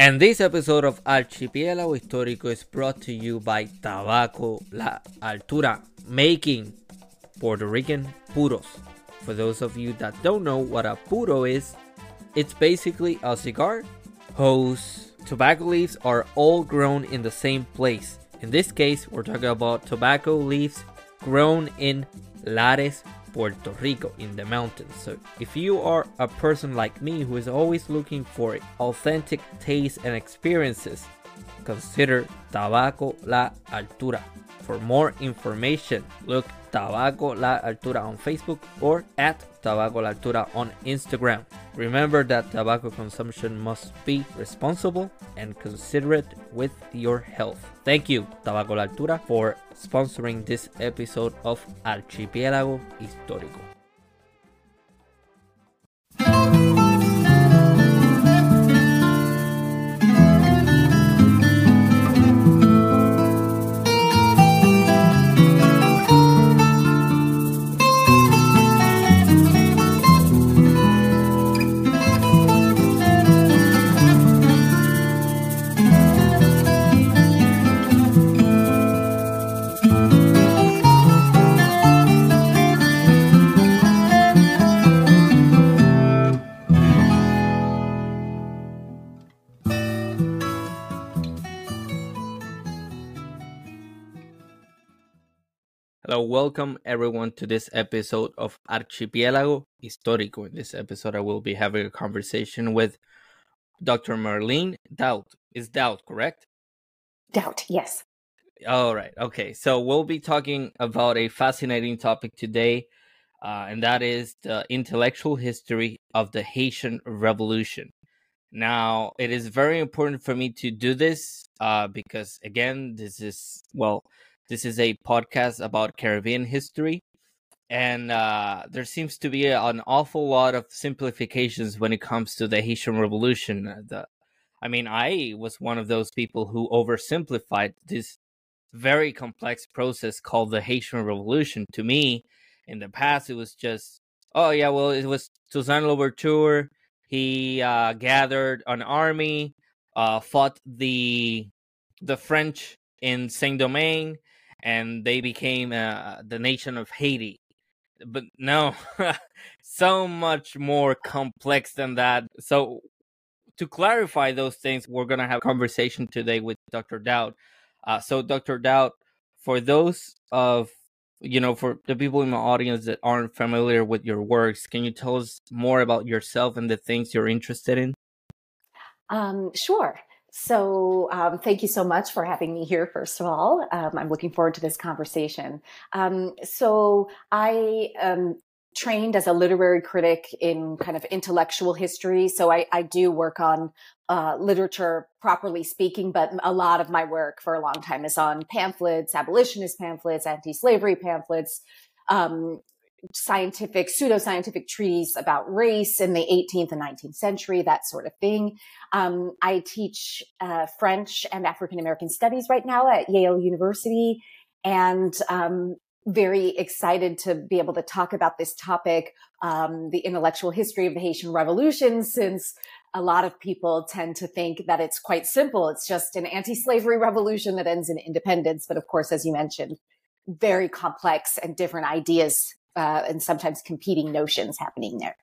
And this episode of Archipiélago Histórico is brought to you by Tabaco La Altura, making Puerto Rican puros. For those of you that don't know what a puro is, it's basically a cigar whose tobacco leaves are all grown in the same place. In this case, we're talking about tobacco leaves grown in Lares, Puerto Rico, in the mountains. So, if you are a person like me who is always looking for authentic taste and experiences, consider Tabaco La Altura. For more information, look Tabaco La Altura on Facebook or at Tabaco La on Instagram. Remember that tobacco consumption must be responsible and considerate with your health. Thank you, Tabaco La Altura, for sponsoring this episode of Archipiélago Histórico. Hello, welcome everyone to this episode of Archipiélago Histórico. In this episode, I will be having a conversation with Dr. Marlene Daut. Is Daut correct? Daut, yes. All right. Okay. So we'll be talking about a fascinating topic today, uh, and that is the intellectual history of the Haitian Revolution. Now, it is very important for me to do this uh, because, again, this is, well, this is a podcast about Caribbean history, and uh, there seems to be an awful lot of simplifications when it comes to the Haitian Revolution. The, I mean, I was one of those people who oversimplified this very complex process called the Haitian Revolution. To me, in the past, it was just, oh yeah, well, it was Toussaint Louverture. He uh, gathered an army, uh, fought the the French in Saint Domingue, and they became uh, the nation of Haiti. But no, so much more complex than that. So, to clarify those things, we're going to have a conversation today with Dr. Daut. Uh, so, Dr. Daut, for those of you know, for the people in my audience that aren't familiar with your works, can you tell us more about yourself and the things you're interested in? Um, sure. So, um, thank you so much for having me here, first of all. Um, I'm looking forward to this conversation. Um, so, I um, trained as a literary critic in kind of intellectual history. So, I, I do work on uh, literature, properly speaking, but a lot of my work for a long time is on pamphlets, abolitionist pamphlets, anti slavery pamphlets. Um, scientific, pseudoscientific treaties about race in the 18th and 19th century, that sort of thing. Um, I teach uh, French and African American studies right now at Yale University, and um, very excited to be able to talk about this topic, um, the intellectual history of the Haitian Revolution, since a lot of people tend to think that it's quite simple. It's just an anti-slavery revolution that ends in independence. But of course, as you mentioned, very complex and different ideas uh, and sometimes competing notions happening there.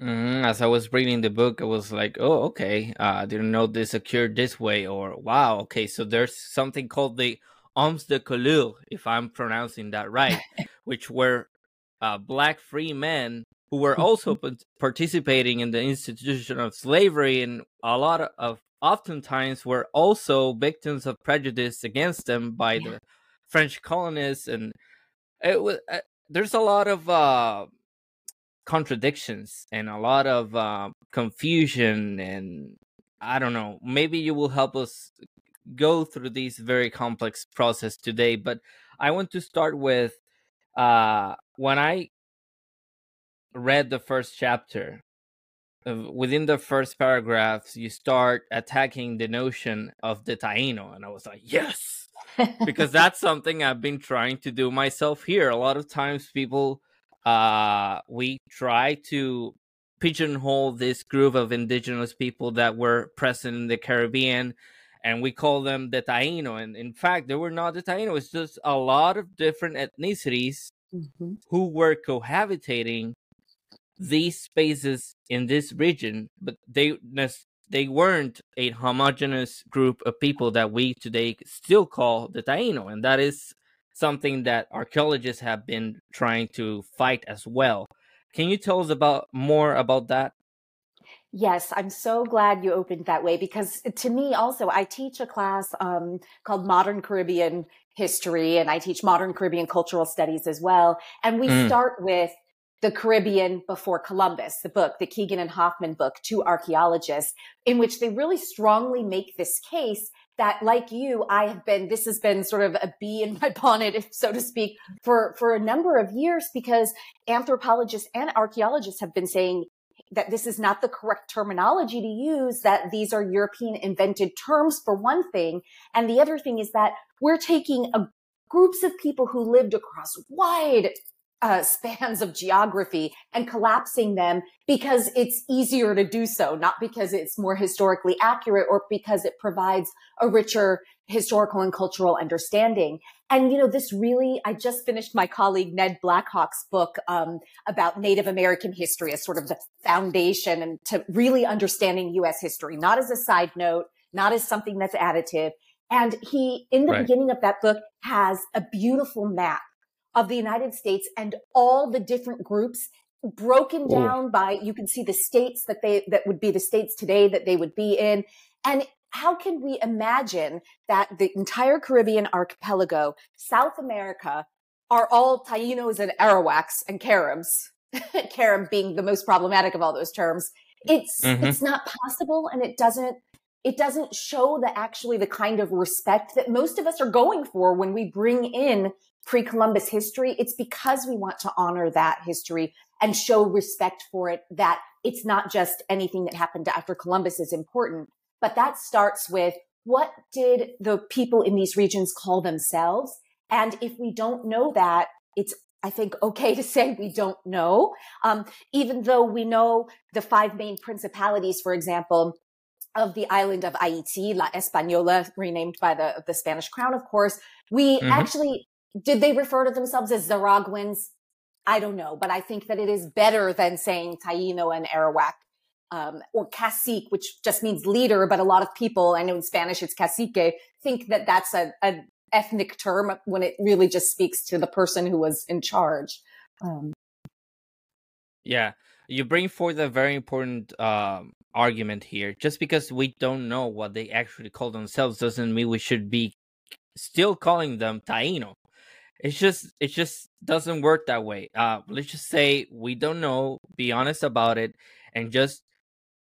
Mm, as I was reading the book, I was like, "Oh, okay. Uh, I didn't know this occurred this way." Or, "Wow, okay. So there's something called the Hommes de Couleur, if I'm pronouncing that right, which were uh, black free men who were also participating in the institution of slavery, and a lot of oftentimes were also victims of prejudice against them by yeah. the French colonists, and it was uh, there's a lot of uh, contradictions and a lot of uh, confusion and I don't know. Maybe you will help us go through this very complex process today. But I want to start with uh, when I read the first chapter. Uh, within the first paragraphs, you start attacking the notion of the Taino, and I was like, yes, because that's something I've been trying to do myself here. A lot of times people uh we try to pigeonhole this group of indigenous people that were present in the Caribbean and we call them the Taino. And in fact, they were not the Taino, it's just a lot of different ethnicities mm-hmm. who were cohabitating these spaces in this region, but they they weren't a homogenous group of people that we today still call the Taino, and that is something that archaeologists have been trying to fight as well. Can you tell us about more about that? Yes, I'm so glad you opened that way because to me also, I teach a class um, called Modern Caribbean History and I teach Modern Caribbean Cultural Studies as well. And we mm. start with the Caribbean before Columbus, the book, the Keegan and Hofman book, two archaeologists, in which they really strongly make this case that like you, I have been, this has been sort of a bee in my bonnet, so to speak, for, for a number of years because anthropologists and archaeologists have been saying that this is not the correct terminology to use, that these are European invented terms for one thing. And the other thing is that we're taking a groups of people who lived across wide uh, spans of geography and collapsing them because it's easier to do so, not because it's more historically accurate or because it provides a richer historical and cultural understanding. And, you know, this really, I just finished my colleague Ned Blackhawk's book um, about Native American history as sort of the foundation and to really understanding U.S. history, not as a side note, not as something that's additive. And he, in the right. beginning of that book, has a beautiful map of the United States and all the different groups broken down Ooh. by you can see the states that they that would be the states today that they would be in and how can we imagine that the entire Caribbean archipelago, South America, are all Tainos and Arawaks and Caribs, Carib being the most problematic of all those terms. It's mm-hmm. it's not possible and it doesn't it doesn't show the actually the kind of respect that most of us are going for when we bring in pre-Columbus history, it's because we want to honor that history and show respect for it that it's not just anything that happened after Columbus is important, but that starts with what did the people in these regions call themselves? And if we don't know that, it's I think okay to say we don't know. Um, even though we know the five main principalities, for example, of the island of Haiti, La Española, renamed by the, the Spanish crown, of course, we mm-hmm. actually did they refer to themselves as Zaragoans? I don't know, but I think that it is better than saying Taino and Arawak. Um, or cacique, which just means leader, but a lot of people, I know in Spanish it's cacique, think that that's a, a ethnic term when it really just speaks to the person who was in charge. Um, yeah, you bring forth a very important um, argument here. Just because we don't know what they actually call themselves doesn't mean we should be still calling them Taino it's just it just doesn't work that way uh let's just say we don't know be honest about it and just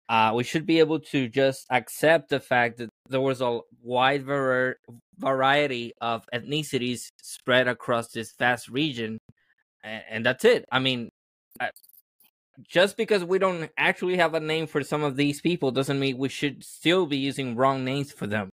uh we should be able to just accept the fact that there was a wide var- variety of ethnicities spread across this vast region and, and that's it i mean I, just because we don't actually have a name for some of these people doesn't mean we should still be using wrong names for them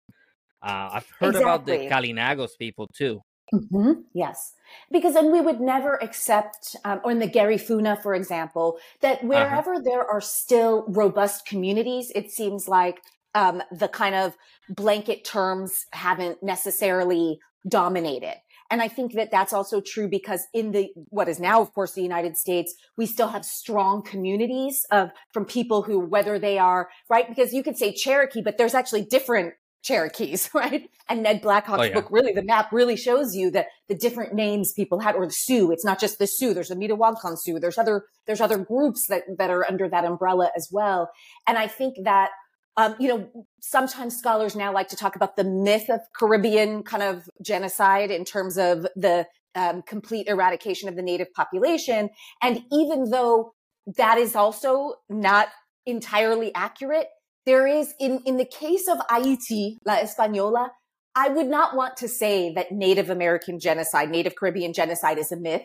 uh, I've heard exactly. about the Kalinagos people too. Mm-hmm. Yes, because then we would never accept, um, or in the Garifuna, for example, that uh-huh. wherever uh-huh. there are still robust communities, it seems like um, the kind of blanket terms haven't necessarily dominated. And I think that that's also true because in the, what is now, of course, the United States, we still have strong communities of, from people who, whether they are, right? Because you could say Cherokee, but there's actually different Cherokees, right? And Ned Blackhawk's oh, yeah. book, really, the map really shows you that the different names people had, or the Sioux. It's not just the Sioux. There's the Mitawakan Sioux. There's other, there's other groups that, that are under that umbrella as well. And I think that, um, you know, sometimes scholars now like to talk about the myth of Caribbean kind of genocide in terms of the um, complete eradication of the native population. And even though that is also not entirely accurate, there is in, in the case of Haiti, La Española, I would not want to say that Native American genocide, Native Caribbean genocide is a myth.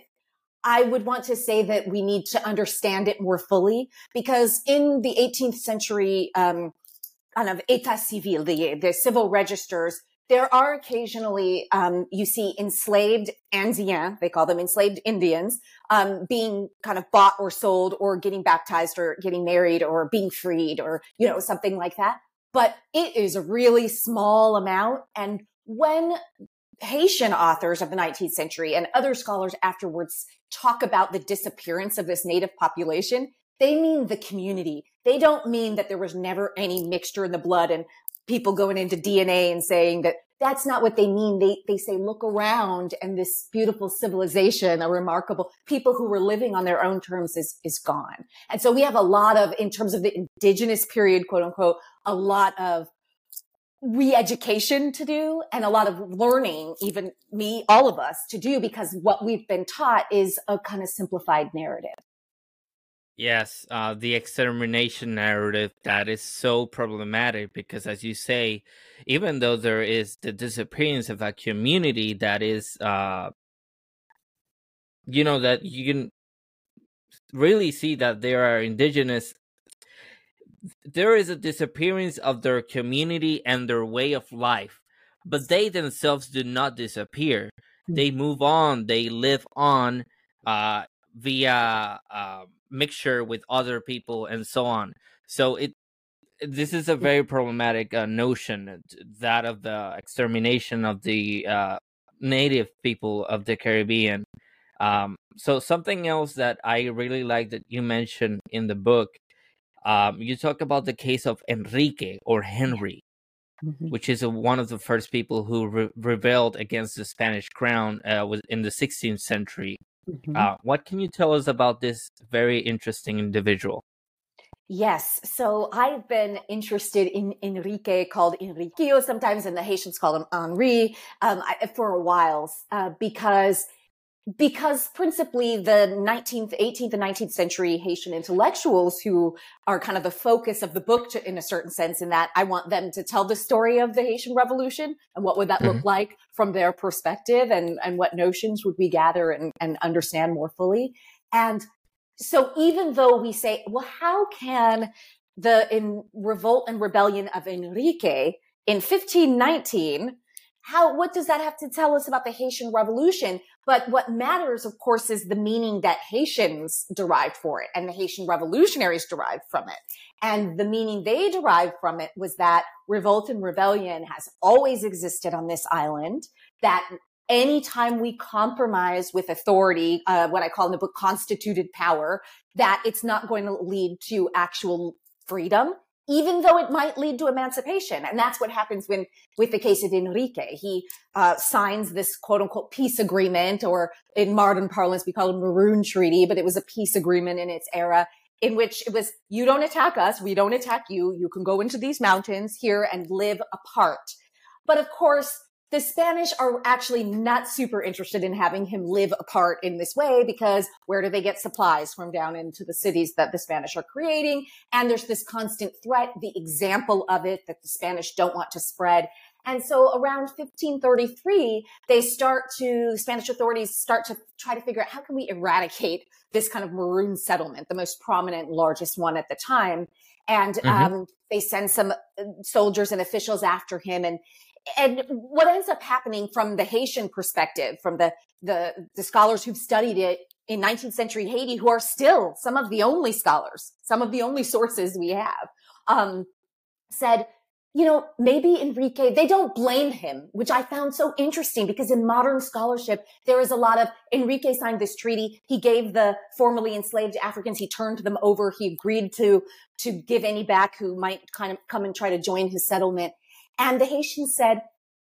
I would want to say that we need to understand it more fully because in the 18th century, um, kind of état civil, the, the civil registers, there are occasionally um, you see enslaved Indiens, they call them enslaved Indians, um, being kind of bought or sold or getting baptized or getting married or being freed or you know something like that. But it is a really small amount. And when Haitian authors of the 19th century and other scholars afterwards talk about the disappearance of this native population, they mean the community. They don't mean that there was never any mixture in the blood and people going into DNA and saying that that's not what they mean. They, they say, look around and this beautiful civilization, a remarkable people who were living on their own terms is, is gone. And so we have a lot of, in terms of the indigenous period, quote unquote, a lot of re-education to do and a lot of learning, even me, all of us to do because what we've been taught is a kind of simplified narrative. Yes, uh, the extermination narrative that is so problematic because, as you say, even though there is the disappearance of a community that is, uh, you know, that you can really see that there are indigenous, there is a disappearance of their community and their way of life, but they themselves do not disappear. Hmm. They move on, they live on uh, via. Uh, mixture with other people and so on. So it this is a very problematic uh, notion that of the extermination of the uh, native people of the Caribbean. Um, so something else that I really like that you mentioned in the book, um, you talk about the case of Enrique or Henry, mm-hmm. which is a, one of the first people who re- rebelled against the Spanish crown uh, was in the 16th century. Mm-hmm. Uh, what can you tell us about this very interesting individual? Yes. So I've been interested in Enrique, called Enriquillo sometimes, and the Haitians call him Henri, um, I, for a while, uh, because because principally the 19th, 18th, and 19th century Haitian intellectuals who are kind of the focus of the book to, in a certain sense, in that I want them to tell the story of the Haitian Revolution and what would that mm-hmm. look like from their perspective and, and what notions would we gather and, and understand more fully. And so even though we say, well, how can the in revolt and rebellion of Enrique in 1519 how, what does that have to tell us about the Haitian revolution? But what matters, of course, is the meaning that Haitians derived for it and the Haitian revolutionaries derived from it. And the meaning they derived from it was that revolt and rebellion has always existed on this island, that anytime we compromise with authority, uh, what I call in the book constituted power, that it's not going to lead to actual freedom even though it might lead to emancipation. And that's what happens when, with the case of Enrique. He uh, signs this quote unquote peace agreement, or in modern parlance, we call it Maroon Treaty, but it was a peace agreement in its era in which it was, you don't attack us, we don't attack you, you can go into these mountains here and live apart. But of course, the Spanish are actually not super interested in having him live apart in this way because where do they get supplies from down into the cities that the Spanish are creating? And there's this constant threat, the example of it that the Spanish don't want to spread. And so around 1533, they start to, Spanish authorities start to try to figure out how can we eradicate this kind of maroon settlement, the most prominent, largest one at the time. And mm-hmm. um, they send some uh, soldiers and officials after him. And and what ends up happening from the Haitian perspective, from the, the, the scholars who've studied it in 19th century Haiti, who are still some of the only scholars, some of the only sources we have, um, said, you know, maybe Enrique, they don't blame him, which I found so interesting because in modern scholarship, there is a lot of Enrique signed this treaty. He gave the formerly enslaved Africans, he turned them over. He agreed to, to give any back who might kind of come and try to join his settlement. And the Haitian said,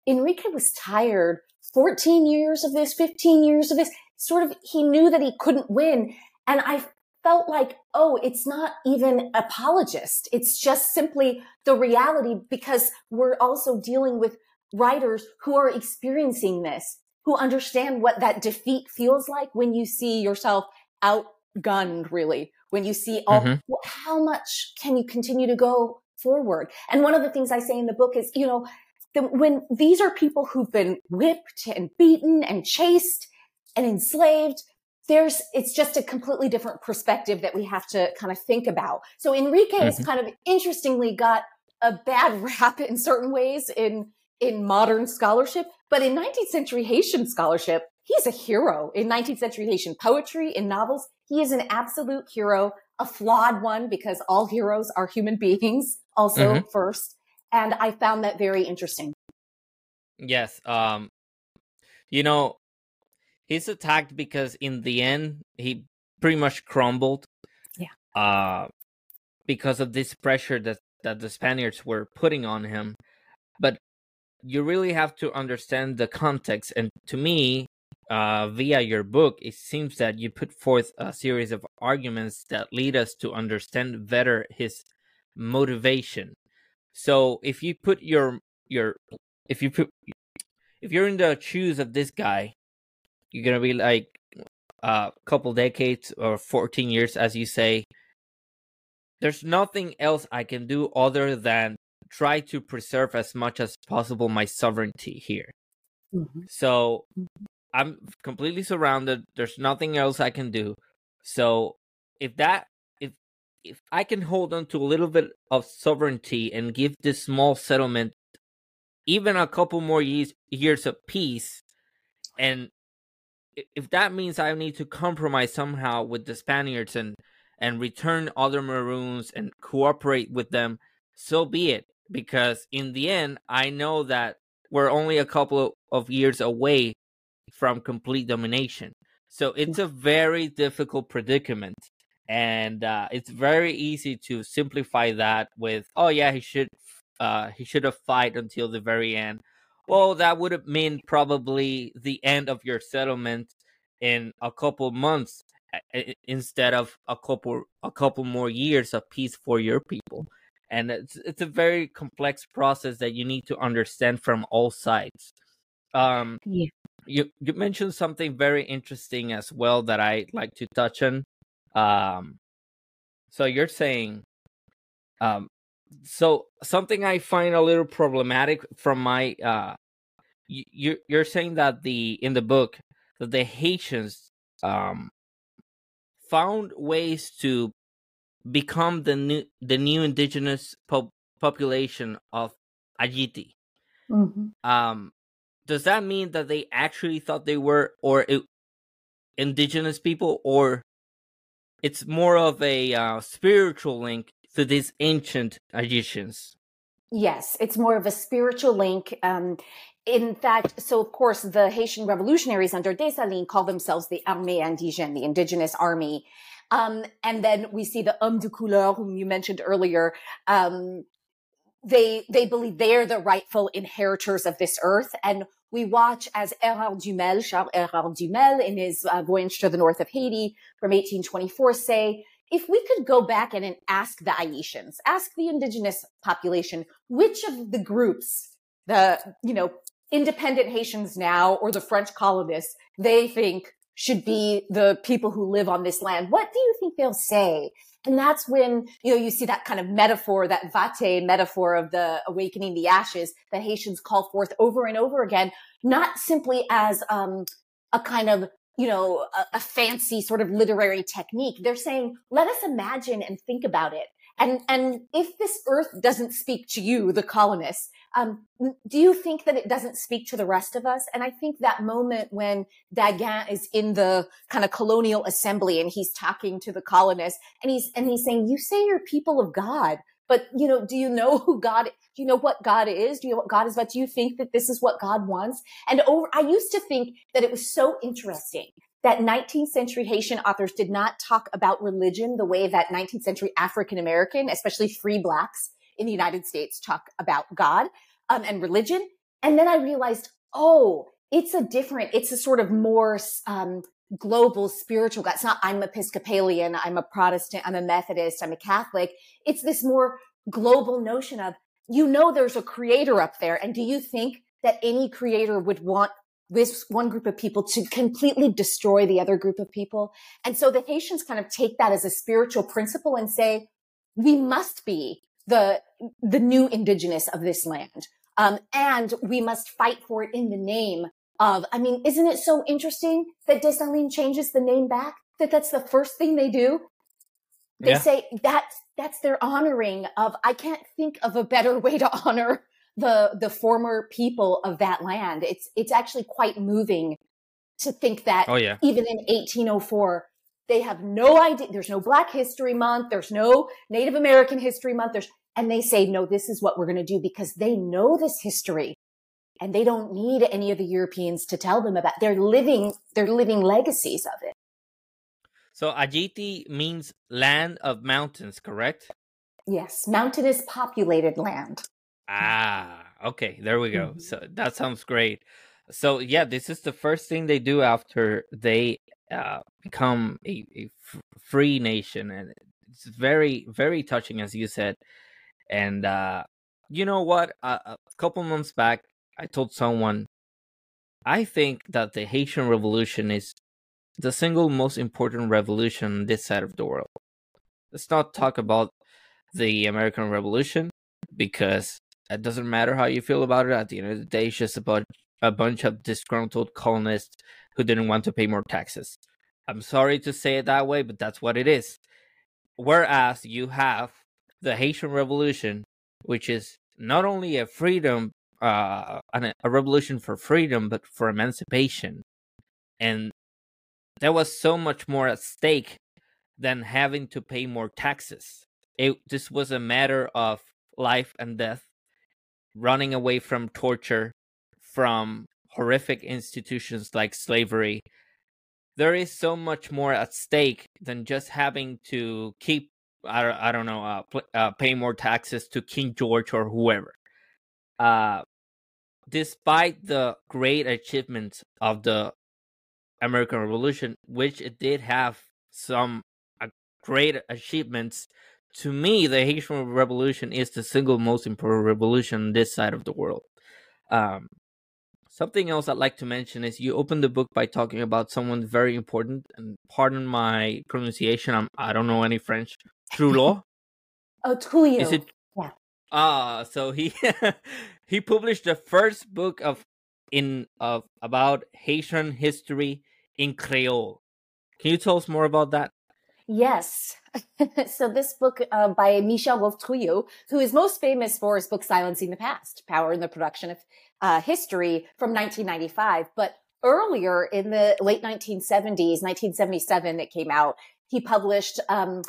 Enrique was tired. 14 years of this, 15 years of this. Sort of, he knew that he couldn't win. And I felt like, oh, it's not even apologist. It's just simply the reality because we're also dealing with writers who are experiencing this, who understand what that defeat feels like when you see yourself outgunned, really, when you see all, mm-hmm. well, how much can you continue to go forward. And one of the things I say in the book is, you know, the, when these are people who've been whipped and beaten and chased and enslaved, there's, it's just a completely different perspective that we have to kind of think about. So Enrique mm-hmm. has kind of interestingly got a bad rap in certain ways in, in modern scholarship, but in 19th century Haitian scholarship, he's a hero. In 19th century Haitian poetry, in novels, he is an absolute hero, a flawed one because all heroes are human beings also mm-hmm. first. And I found that very interesting. Yes. Um, you know, he's attacked because in the end, he pretty much crumbled. Yeah. Uh, because of this pressure that, that the Spaniards were putting on him. But you really have to understand the context. And to me, uh, via your book, it seems that you put forth a series of arguments that lead us to understand better his motivation. So if you put your your if you put if you're in the shoes of this guy, you're gonna be like a uh, couple decades or 14 years, as you say. There's nothing else I can do other than try to preserve as much as possible my sovereignty here. Mm-hmm. So. I'm completely surrounded. There's nothing else I can do. So if that if I can hold on to a little bit of sovereignty and give this small settlement even a couple more years years of peace and if that means I need to compromise somehow with the Spaniards and and return other Maroons and cooperate with them, so be it. Because in the end, I know that we're only a couple of years away from complete domination. So it's a very difficult predicament. And uh, it's very easy to simplify that with, oh yeah, he should uh, he should have fight until the very end. Well, that would have mean probably the end of your settlement in a couple months instead of a couple a couple more years of peace for your people. And it's it's a very complex process that you need to understand from all sides. Um, yeah you you mentioned something very interesting as well that I like to touch on. Um, so you're saying, um, so something I find a little problematic from my uh, you you're saying that the in the book that the Haitians um found ways to become the new the new indigenous po- population of Ayiti. Mm-hmm. Um, does that mean that they actually thought they were or it, indigenous people or it's more of a uh, spiritual link to these ancient Egyptians? Yes, it's more of a spiritual link. Um, in fact, so of course, the Haitian revolutionaries under Dessalines call themselves the Armée Indigène, the indigenous army. Um, and then we see the Hommes de couleur, whom you mentioned earlier, um, they they believe they're the rightful inheritors of this earth and we watch as Hérard Dumesle, Charles Hérard Dumesle, in his uh, voyage to the north of Haiti from 1824, say, if we could go back and, and ask the Haitians, ask the indigenous population, which of the groups, the, you know, independent Haitians now or the French colonists, they think should be the people who live on this land, what do you think they'll say? And that's when, you know, you see that kind of metaphor, that vate metaphor of the awakening the ashes that Haitians call forth over and over again, not simply as, um, a kind of, you know, a, a fancy sort of literary technique. They're saying, let us imagine and think about it. And, and if this earth doesn't speak to you, the colonists, um, do you think that it doesn't speak to the rest of us? And I think that moment when Daguin is in the kind of colonial assembly and he's talking to the colonists and he's, and he's saying, you say you're people of God, but you know, do you know who God, do you know what God is? Do you know what God is? But do you think that this is what God wants? And over, I used to think that it was so interesting that 19th century Haitian authors did not talk about religion the way that 19th century African American, especially free blacks, in the United States talk about God um, and religion. And then I realized, oh, it's a different, it's a sort of more um, global spiritual God. It's not, I'm Episcopalian, I'm a Protestant, I'm a Methodist, I'm a Catholic. It's this more global notion of, you know, there's a creator up there. And do you think that any creator would want this one group of people to completely destroy the other group of people? And so the Haitians kind of take that as a spiritual principle and say, we must be the the new indigenous of this land. Um, and we must fight for it in the name of, I mean, isn't it so interesting that Dessalines changes the name back? That that's the first thing they do. They yeah. say that that's their honoring of, I can't think of a better way to honor the the former people of that land. It's it's actually quite moving to think that oh, yeah. even in 1804 they have no idea there's no black history month there's no native american history month there's and they say no this is what we're going to do because they know this history and they don't need any of the europeans to tell them about they're living they're living legacies of it so ayiti means land of mountains correct yes mountainous populated land ah okay there we go mm-hmm. so that sounds great so yeah, this is the first thing they do after they uh, become a, a f- free nation, and it's very very touching, as you said. And uh, you know what? Uh, a couple months back, I told someone, I think that the Haitian Revolution is the single most important revolution on this side of the world. Let's not talk about the American Revolution because it doesn't matter how you feel about it. At the end of the day, it's just about a bunch of disgruntled colonists who didn't want to pay more taxes. I'm sorry to say it that way, but that's what it is. Whereas you have the Haitian Revolution, which is not only a freedom, uh, a revolution for freedom, but for emancipation. And there was so much more at stake than having to pay more taxes. It, this was a matter of life and death, running away from torture, from horrific institutions like slavery, there is so much more at stake than just having to keep I, I don't know uh, uh, pay more taxes to King George or whoever. Uh, despite the great achievements of the American Revolution, which it did have some uh, great achievements, to me, the Haitian Revolution is the single most important revolution on this side of the world. Um, Something else I'd like to mention is you open the book by talking about someone very important, and pardon my pronunciation, I'm, I don't know any French. Trouillot? oh, Trouillot. Is it? Yeah. Ah, so he he published the first book of in of about Haitian history in Creole. Can you tell us more about that? Yes. so this book uh, by Michel-Rolph Trouillot, who is most famous for his book Silencing the Past, Power in the Production of uh, History from 1995. But earlier in the late 1970s, 1977, it came out, he published um,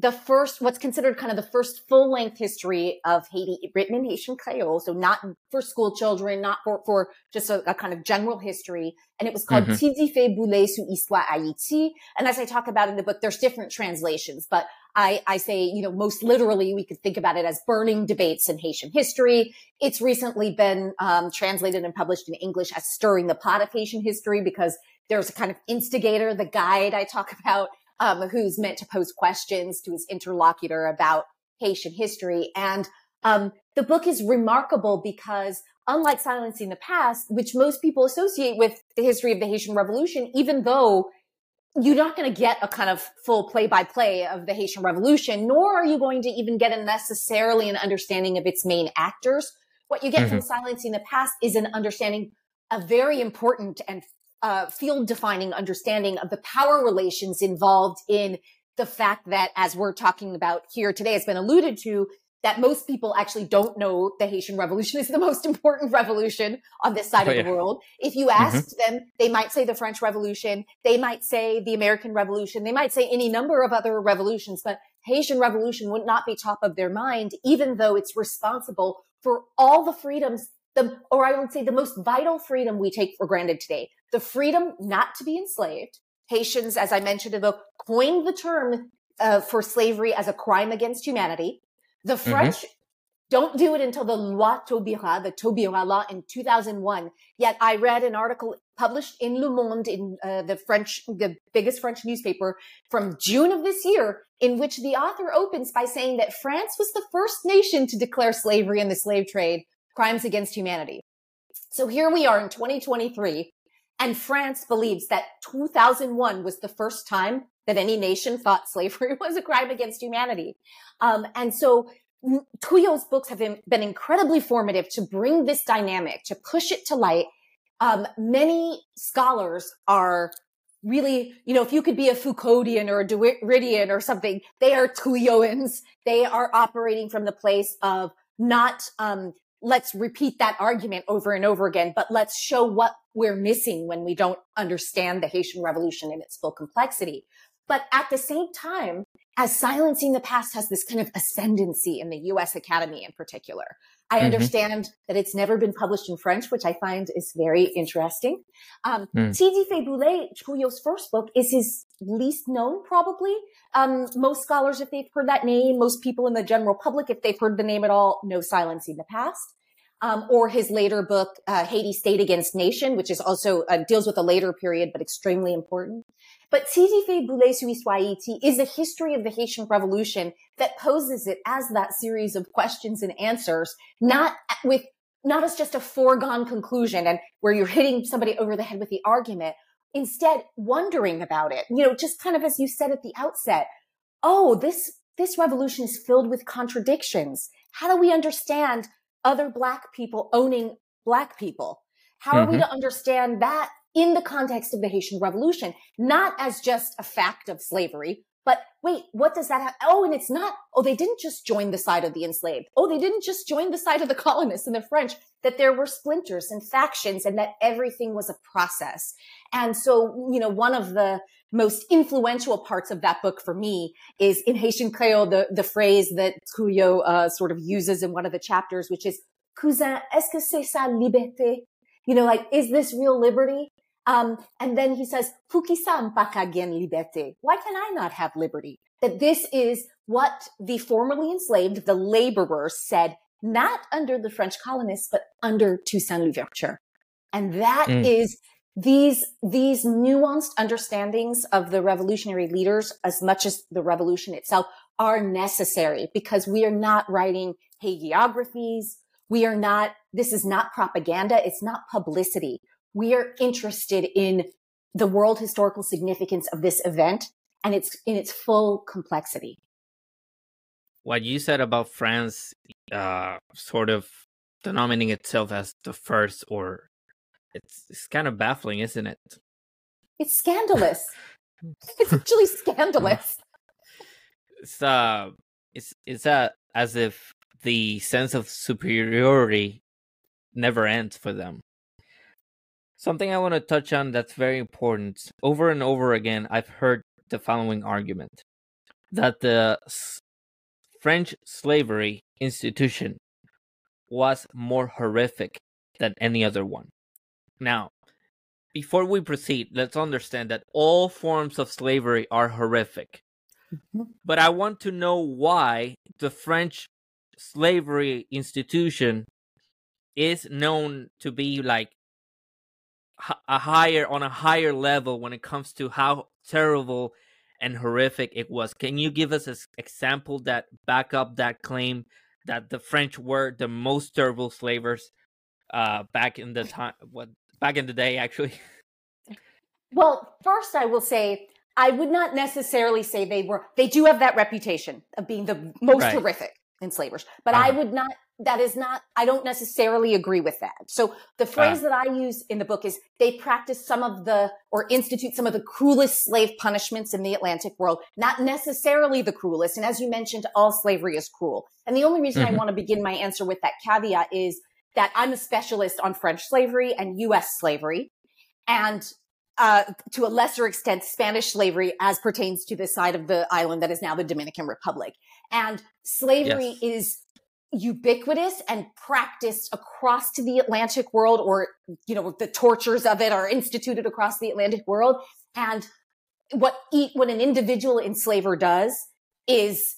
the first, what's considered kind of the first full length history of Haiti written in Haitian Creole. So not for school children, not for, for just a, a kind of general history. And it was called mm-hmm. Ti dife boule sou istwa Ayiti. And as I talk about in the book, there's different translations, but I, I say, you know, most literally, we could think about it as burning debates in Haitian history. It's recently been um, translated and published in English as stirring the pot of Haitian history because there's a kind of instigator, the guide I talk about um, who's meant to pose questions to his interlocutor about Haitian history. And um, the book is remarkable because unlike Silencing the Past, which most people associate with the history of the Haitian Revolution, even though you're not going to get a kind of full play by play of the Haitian Revolution, nor are you going to even get a necessarily an understanding of its main actors. What you get mm-hmm. from Silencing the Past is an understanding, a very important and uh, field defining understanding of the power relations involved in the fact that, as we're talking about here today, has been alluded to, that most people actually don't know the Haitian Revolution is the most important revolution on this side oh, of the yeah. world. If you mm-hmm. asked mm-hmm. them, they might say the French Revolution, they might say the American Revolution, they might say any number of other revolutions, but Haitian Revolution would not be top of their mind, even though it's responsible for all the freedoms, the, or I would say the most vital freedom we take for granted today the freedom not to be enslaved. Haitians, as I mentioned in the book, coined the term uh, for slavery as a crime against humanity. The mm-hmm. French mm-hmm. don't do it until the Loi Taubira, the Taubira law in 2001. Yet I read an article published in Le Monde in uh, the French, the biggest French newspaper from June of this year, in which the author opens by saying that France was the first nation to declare slavery and the slave trade crimes against humanity. So here we are in 2023 and France believes that 2001 was the first time that any nation thought slavery was a crime against humanity. Um, and so Trouillot's books have been, incredibly formative to bring this dynamic, to push it to light. Um, many scholars are really, you know, if you could be a Foucauldian or a Derridian or something, they are Trulloans. They are operating from the place of not um, let's repeat that argument over and over again, but let's show what we're missing when we don't understand the Haitian Revolution in its full complexity. But at the same time, as silencing the past has this kind of ascendancy in the US Academy in particular. I mm-hmm. understand that it's never been published in French, which I find is very interesting. Um, mm. Sidi Feboulé, first book, is his least known, probably. Um, most scholars, if they've heard that name, most people in the general public, if they've heard the name at all, know Silencing the Past. Um, or his later book, uh, Haiti State Against Nation, which is also uh, deals with a later period, but extremely important. But Ti dife boule sou istwa Ayiti is a history of the Haitian Revolution that poses it as that series of questions and answers, not with, not as just a foregone conclusion and where you're hitting somebody over the head with the argument. Instead, wondering about it, you know, just kind of as you said at the outset, oh, this, this revolution is filled with contradictions. How do we understand other black people owning black people? How mm-hmm. are we mm-hmm. to understand that in the context of the Haitian Revolution, not as just a fact of slavery, but wait, what does that have? Oh, and it's not, oh, they didn't just join the side of the enslaved. Oh, they didn't just join the side of the colonists and the French, that there were splinters and factions and that everything was a process. And so, you know, one of the most influential parts of that book for me is in Haitian Creole, the, the phrase that Trouillot uh, sort of uses in one of the chapters, which is, Cousin, est-ce que c'est ça liberté? You know, like, is this real liberty? Um, and then he says, Fukisam pakagen liberté. Why can I not have liberty? That this is what the formerly enslaved, the laborers said, not under the French colonists, but under Toussaint Louverture. And that mm. is these, these nuanced understandings of the revolutionary leaders, as much as the revolution itself, are necessary because we are not writing hagiographies. We are not, this is not propaganda. It's not publicity we are interested in the world historical significance of this event and it's in its full complexity. What you said about France uh, sort of denominating itself as the first or it's it's kind of baffling, isn't it? It's scandalous. it's actually scandalous. It's uh it's it's uh, as if the sense of superiority never ends for them. Something I want to touch on that's very important. Over and over again, I've heard the following argument that the French slavery institution was more horrific than any other one. Now, before we proceed, let's understand that all forms of slavery are horrific. Mm-hmm. But I want to know why the French slavery institution is known to be like a higher on a higher level when it comes to how terrible and horrific it was. Can you give us an example that back up that claim that the French were the most terrible slavers uh, back in the time? What back in the day, actually? Well, first, I will say I would not necessarily say they were. They do have that reputation of being the most right. horrific enslavers, but uh-huh. I would not that is not, I don't necessarily agree with that. So the phrase uh, that I use in the book is they practice some of the, or institute some of the cruelest slave punishments in the Atlantic world, not necessarily the cruelest. And as you mentioned, all slavery is cruel. And the only reason mm-hmm. I want to begin my answer with that caveat is that I'm a specialist on French slavery and U.S. slavery. And uh, to a lesser extent, Spanish slavery as pertains to the side of the island that is now the Dominican Republic. And slavery yes. is ubiquitous and practiced across to the Atlantic world or, you know, the tortures of it are instituted across the Atlantic world. And what, eat, what an individual enslaver does is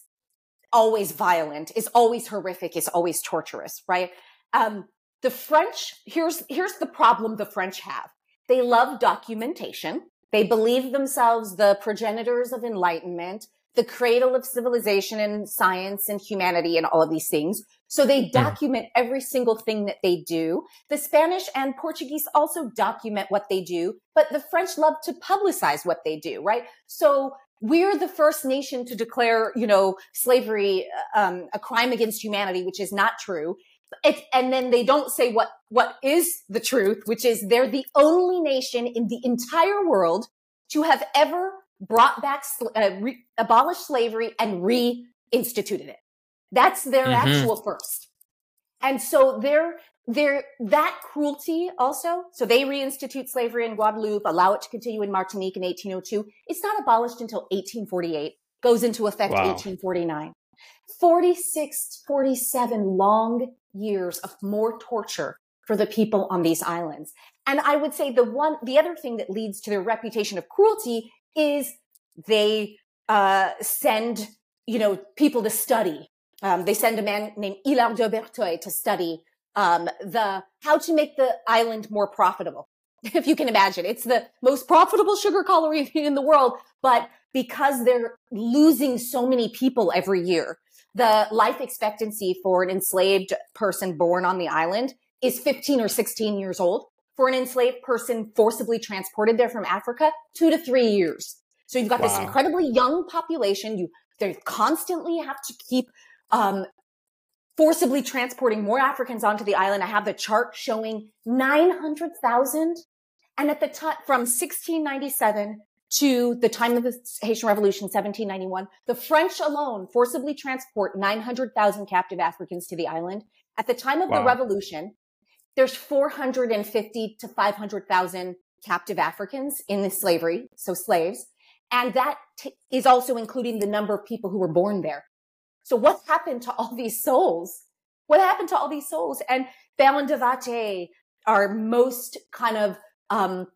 always violent, is always horrific, is always torturous, right? Um, the French, here's, here's the problem the French have. They love documentation. They believe themselves the progenitors of enlightenment the cradle of civilization and science and humanity and all of these things. So they document yeah. every single thing that they do. The Spanish and Portuguese also document what they do, but the French love to publicize what they do, right? So we're the first nation to declare, you know, slavery um, a crime against humanity, which is not true. It, and then they don't say what what is the truth, which is they're the only nation in the entire world to have ever brought back, uh, re- abolished slavery and reinstituted it. That's their mm-hmm. actual first. And so there, there, that cruelty also, so they reinstitute slavery in Guadeloupe, allow it to continue in Martinique in 1802. It's not abolished until 1848, goes into effect wow. 1849. 46, 47 long years of more torture for the people on these islands. And I would say the one, the other thing that leads to their reputation of cruelty is they uh, send, you know, people to study. Um, they send a man named Hilliard d'Auberteuil to study um, the how to make the island more profitable. If you can imagine, it's the most profitable sugar colliery in the world, but because they're losing so many people every year, the life expectancy for an enslaved person born on the island is 15 or 16 years old. For an enslaved person forcibly transported there from Africa, two to three years. So you've got wow. this incredibly young population. You they constantly have to keep um, forcibly transporting more Africans onto the island. I have the chart showing 900,000. And at the time, from 1697 to the time of the Haitian Revolution, 1791, the French alone forcibly transport 900,000 captive Africans to the island. At the time of wow. the revolution, there's 450 to 500,000 captive Africans in the slavery, so slaves. And that t- is also including the number of people who were born there. So what happened to all these souls? What happened to all these souls? And Vastey, our most kind of um,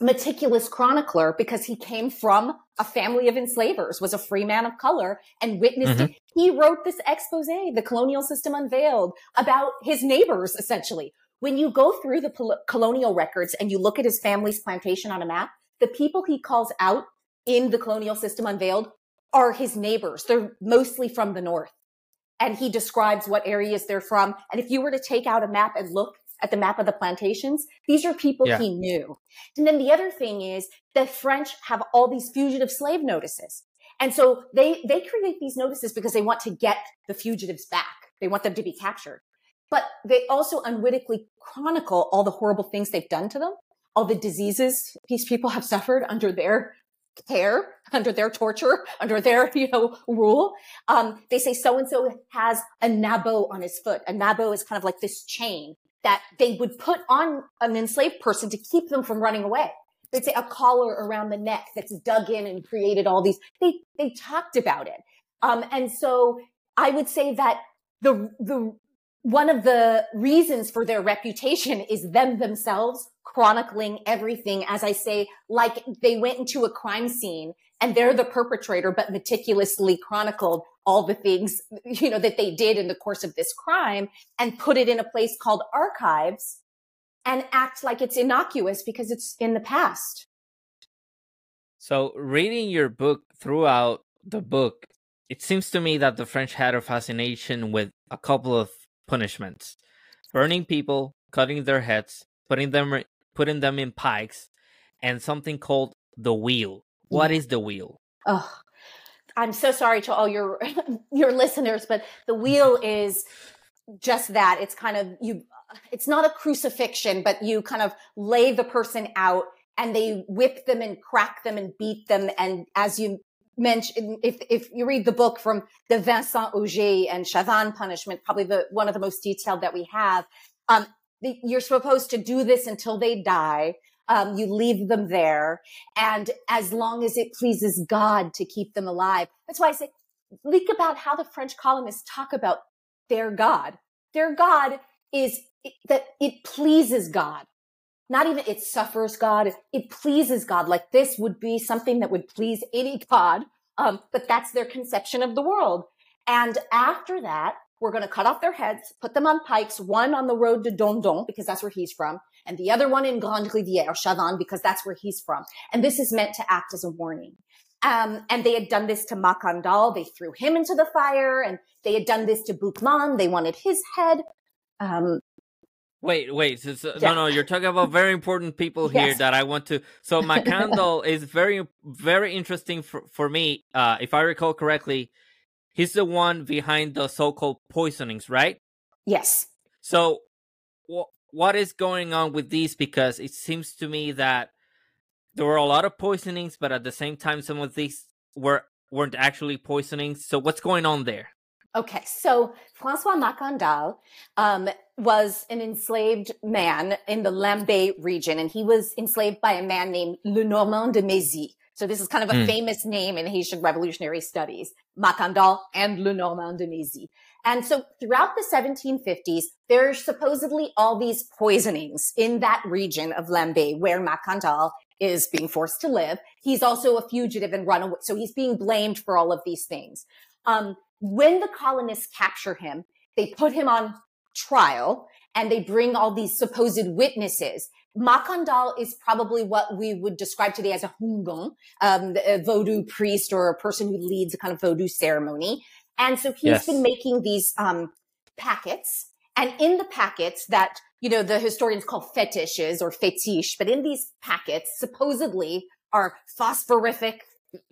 meticulous chronicler, because he came from a family of enslavers, was a free man of color, and witnessed mm-hmm. it. He wrote this expose, The Colonial System Unveiled, about his neighbors, essentially. When you go through the pol- colonial records and you look at his family's plantation on a map, the people he calls out in the colonial system unveiled are his neighbors. They're mostly from the north. And he describes what areas they're from. And if you were to take out a map and look at the map of the plantations, these are people yeah. he knew. And then the other thing is the French have all these fugitive slave notices. And so they, they create these notices because they want to get the fugitives back. They want them to be captured. But they also unwittingly chronicle all the horrible things they've done to them, all the diseases these people have suffered under their care under their torture, under their, you know, rule. Um, they say so and so has a nabo on his foot. A nabo is kind of like this chain that they would put on an enslaved person to keep them from running away. They'd say a collar around the neck that's dug in and created all these. They, they talked about it. Um, and so I would say that the, the, one of the reasons for their reputation is them themselves chronicling everything, as I say, like they went into a crime scene and they're the perpetrator, but meticulously chronicled all the things, you know, that they did in the course of this crime and put it in a place called archives and act like it's innocuous because it's in the past. So reading your book throughout the book, it seems to me that the French had a fascination with a couple of punishments burning people, cutting their heads, putting them putting them in pikes, and something called the wheel. What is the wheel? Oh, I'm so sorry to all your your listeners, but the wheel mm-hmm. is just that. It's kind of you. It's not a crucifixion, but you kind of lay the person out and they whip them and crack them and beat them. And as you mentioned, if, if you read the book from the Vincent Ogé and Chavannes punishment, probably the one of the most detailed that we have, um, you're supposed to do this until they die. Um, you leave them there. And as long as it pleases God to keep them alive. That's why I say, think about how the French colonists talk about their God. Their God is that it pleases God. Not even it suffers God. It pleases God. Like this would be something that would please any God. Um, but that's their conception of the world. And after that, we're going to cut off their heads, put them on pikes, one on the road to Dondon, because that's where he's from, and the other one in Grande Rivière, Chavannes, because that's where he's from. And this is meant to act as a warning. Um, and they had done this to Macandal. They threw him into the fire, and they had done this to Boukman. They wanted his head. Um, Wait, wait. So, so, yeah. No, no. You're talking about very important people here that I want to. So Macandal is very, very interesting for for me. Uh, if I recall correctly, he's the one behind the so-called poisonings, right? Yes. So, wh- what is going on with these? Because it seems to me that there were a lot of poisonings, but at the same time, some of these were weren't actually poisonings. So, what's going on there? Okay, so Francois Macandal um, was an enslaved man in the Limbé region, and he was enslaved by a man named Lenormand de Mézy. So this is kind of a mm. famous name in Haitian revolutionary studies, Macandal and Lenormand de Mézy. And so throughout the 1750s, there's supposedly all these poisonings in that region of Limbé where Macandal is being forced to live. He's also a fugitive and runaway. So he's being blamed for all of these things. Um, when the colonists capture him, they put him on trial and they bring all these supposed witnesses. Macandal is probably what we would describe today as a houngan, um, a voodoo priest or a person who leads a kind of voodoo ceremony. And so he's yes. been making these um, packets. And in the packets that, you know, the historians call fetishes or fetish, but in these packets supposedly are phosphorific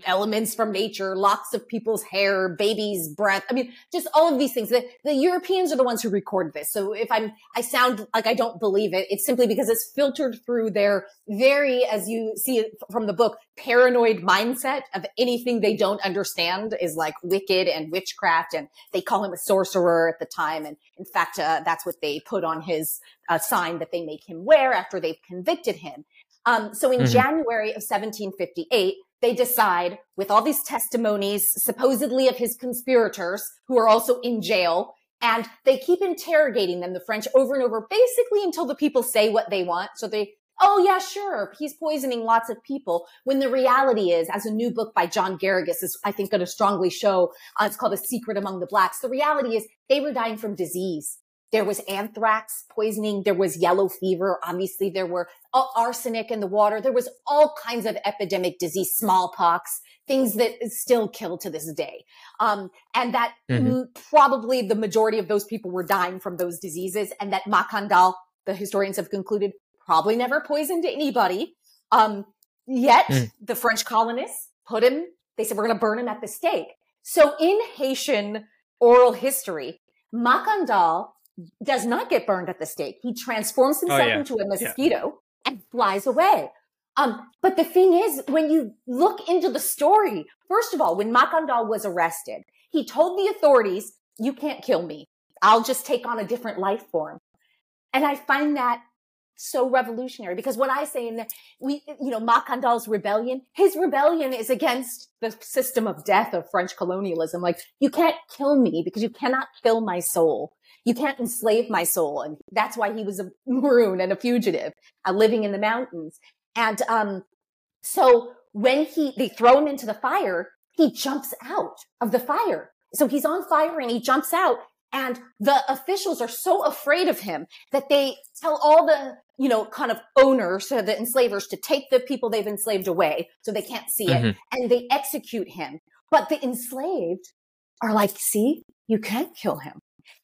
elements from nature, locks of people's hair, babies' breath. I mean, just all of these things. The, the Europeans are the ones who record this. So if I'm, I sound like I don't believe it, it's simply because it's filtered through their very, as you see it from the book, paranoid mindset of anything they don't understand is like wicked and witchcraft. And they call him a sorcerer at the time. And in fact, uh, that's what they put on his uh, sign that they make him wear after they've convicted him. Um, so in mm-hmm. January of 1758, they decide with all these testimonies, supposedly of his conspirators who are also in jail, and they keep interrogating them, the French, over and over, basically until the people say what they want. So they, oh yeah, sure, he's poisoning lots of people. When the reality is, as a new book by John Garrigus is, I think, going to strongly show, uh, it's called A Secret Among the Blacks. The reality is they were dying from disease. There was anthrax poisoning. There was yellow fever. Obviously, there were arsenic in the water. There was all kinds of epidemic disease, smallpox, things that still kill to this day. Um, and that mm-hmm. probably the majority of those people were dying from those diseases and that Macandal, the historians have concluded, probably never poisoned anybody. Um, yet mm. the French colonists put him, they said, we're going to burn him at the stake. So in Haitian oral history, Macandal does not get burned at the stake. He transforms oh, himself oh, yeah. into a mosquito yeah. and flies away. Um, but the thing is, when you look into the story, first of all, when Macandal was arrested, he told the authorities, you can't kill me. I'll just take on a different life form. And I find that so revolutionary because what I say in the, we, you know, Macandal's rebellion, his rebellion is against the system of death of French colonialism. Like, you can't kill me because you cannot kill my soul. You can't enslave my soul. And that's why he was a maroon and a fugitive, uh, living in the mountains. And, um, so when he, they throw him into the fire, he jumps out of the fire. So he's on fire and he jumps out and the officials are so afraid of him that they tell all the, you know, kind of owners, so the enslavers to take the people they've enslaved away so they can't see mm-hmm. it and they execute him. But the enslaved are like, see, you can't kill him.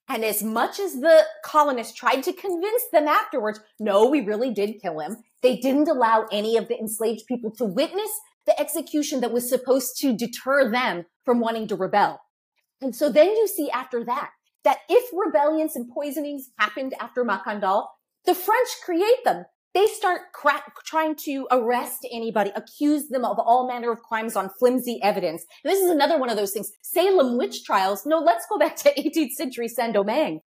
And as much as the colonists tried to convince them afterwards, no, we really did kill him. They didn't allow any of the enslaved people to witness the execution that was supposed to deter them from wanting to rebel. And so then you see after that, that if rebellions and poisonings happened after Macandal, the French create them they start cra- trying to arrest anybody, accuse them of all manner of crimes on flimsy evidence. And this is another one of those things. Salem witch trials. No, let's go back to 18th century Saint-Domingue.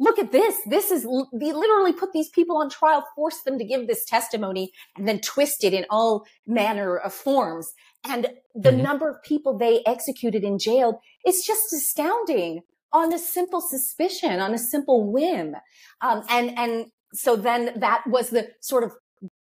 Look at this. This is, they literally put these people on trial, forced them to give this testimony and then twist it in all manner of forms. And the mm-hmm. number of people they executed and jailed is just astounding on a simple suspicion, on a simple whim. Um, and, and so then that was the sort of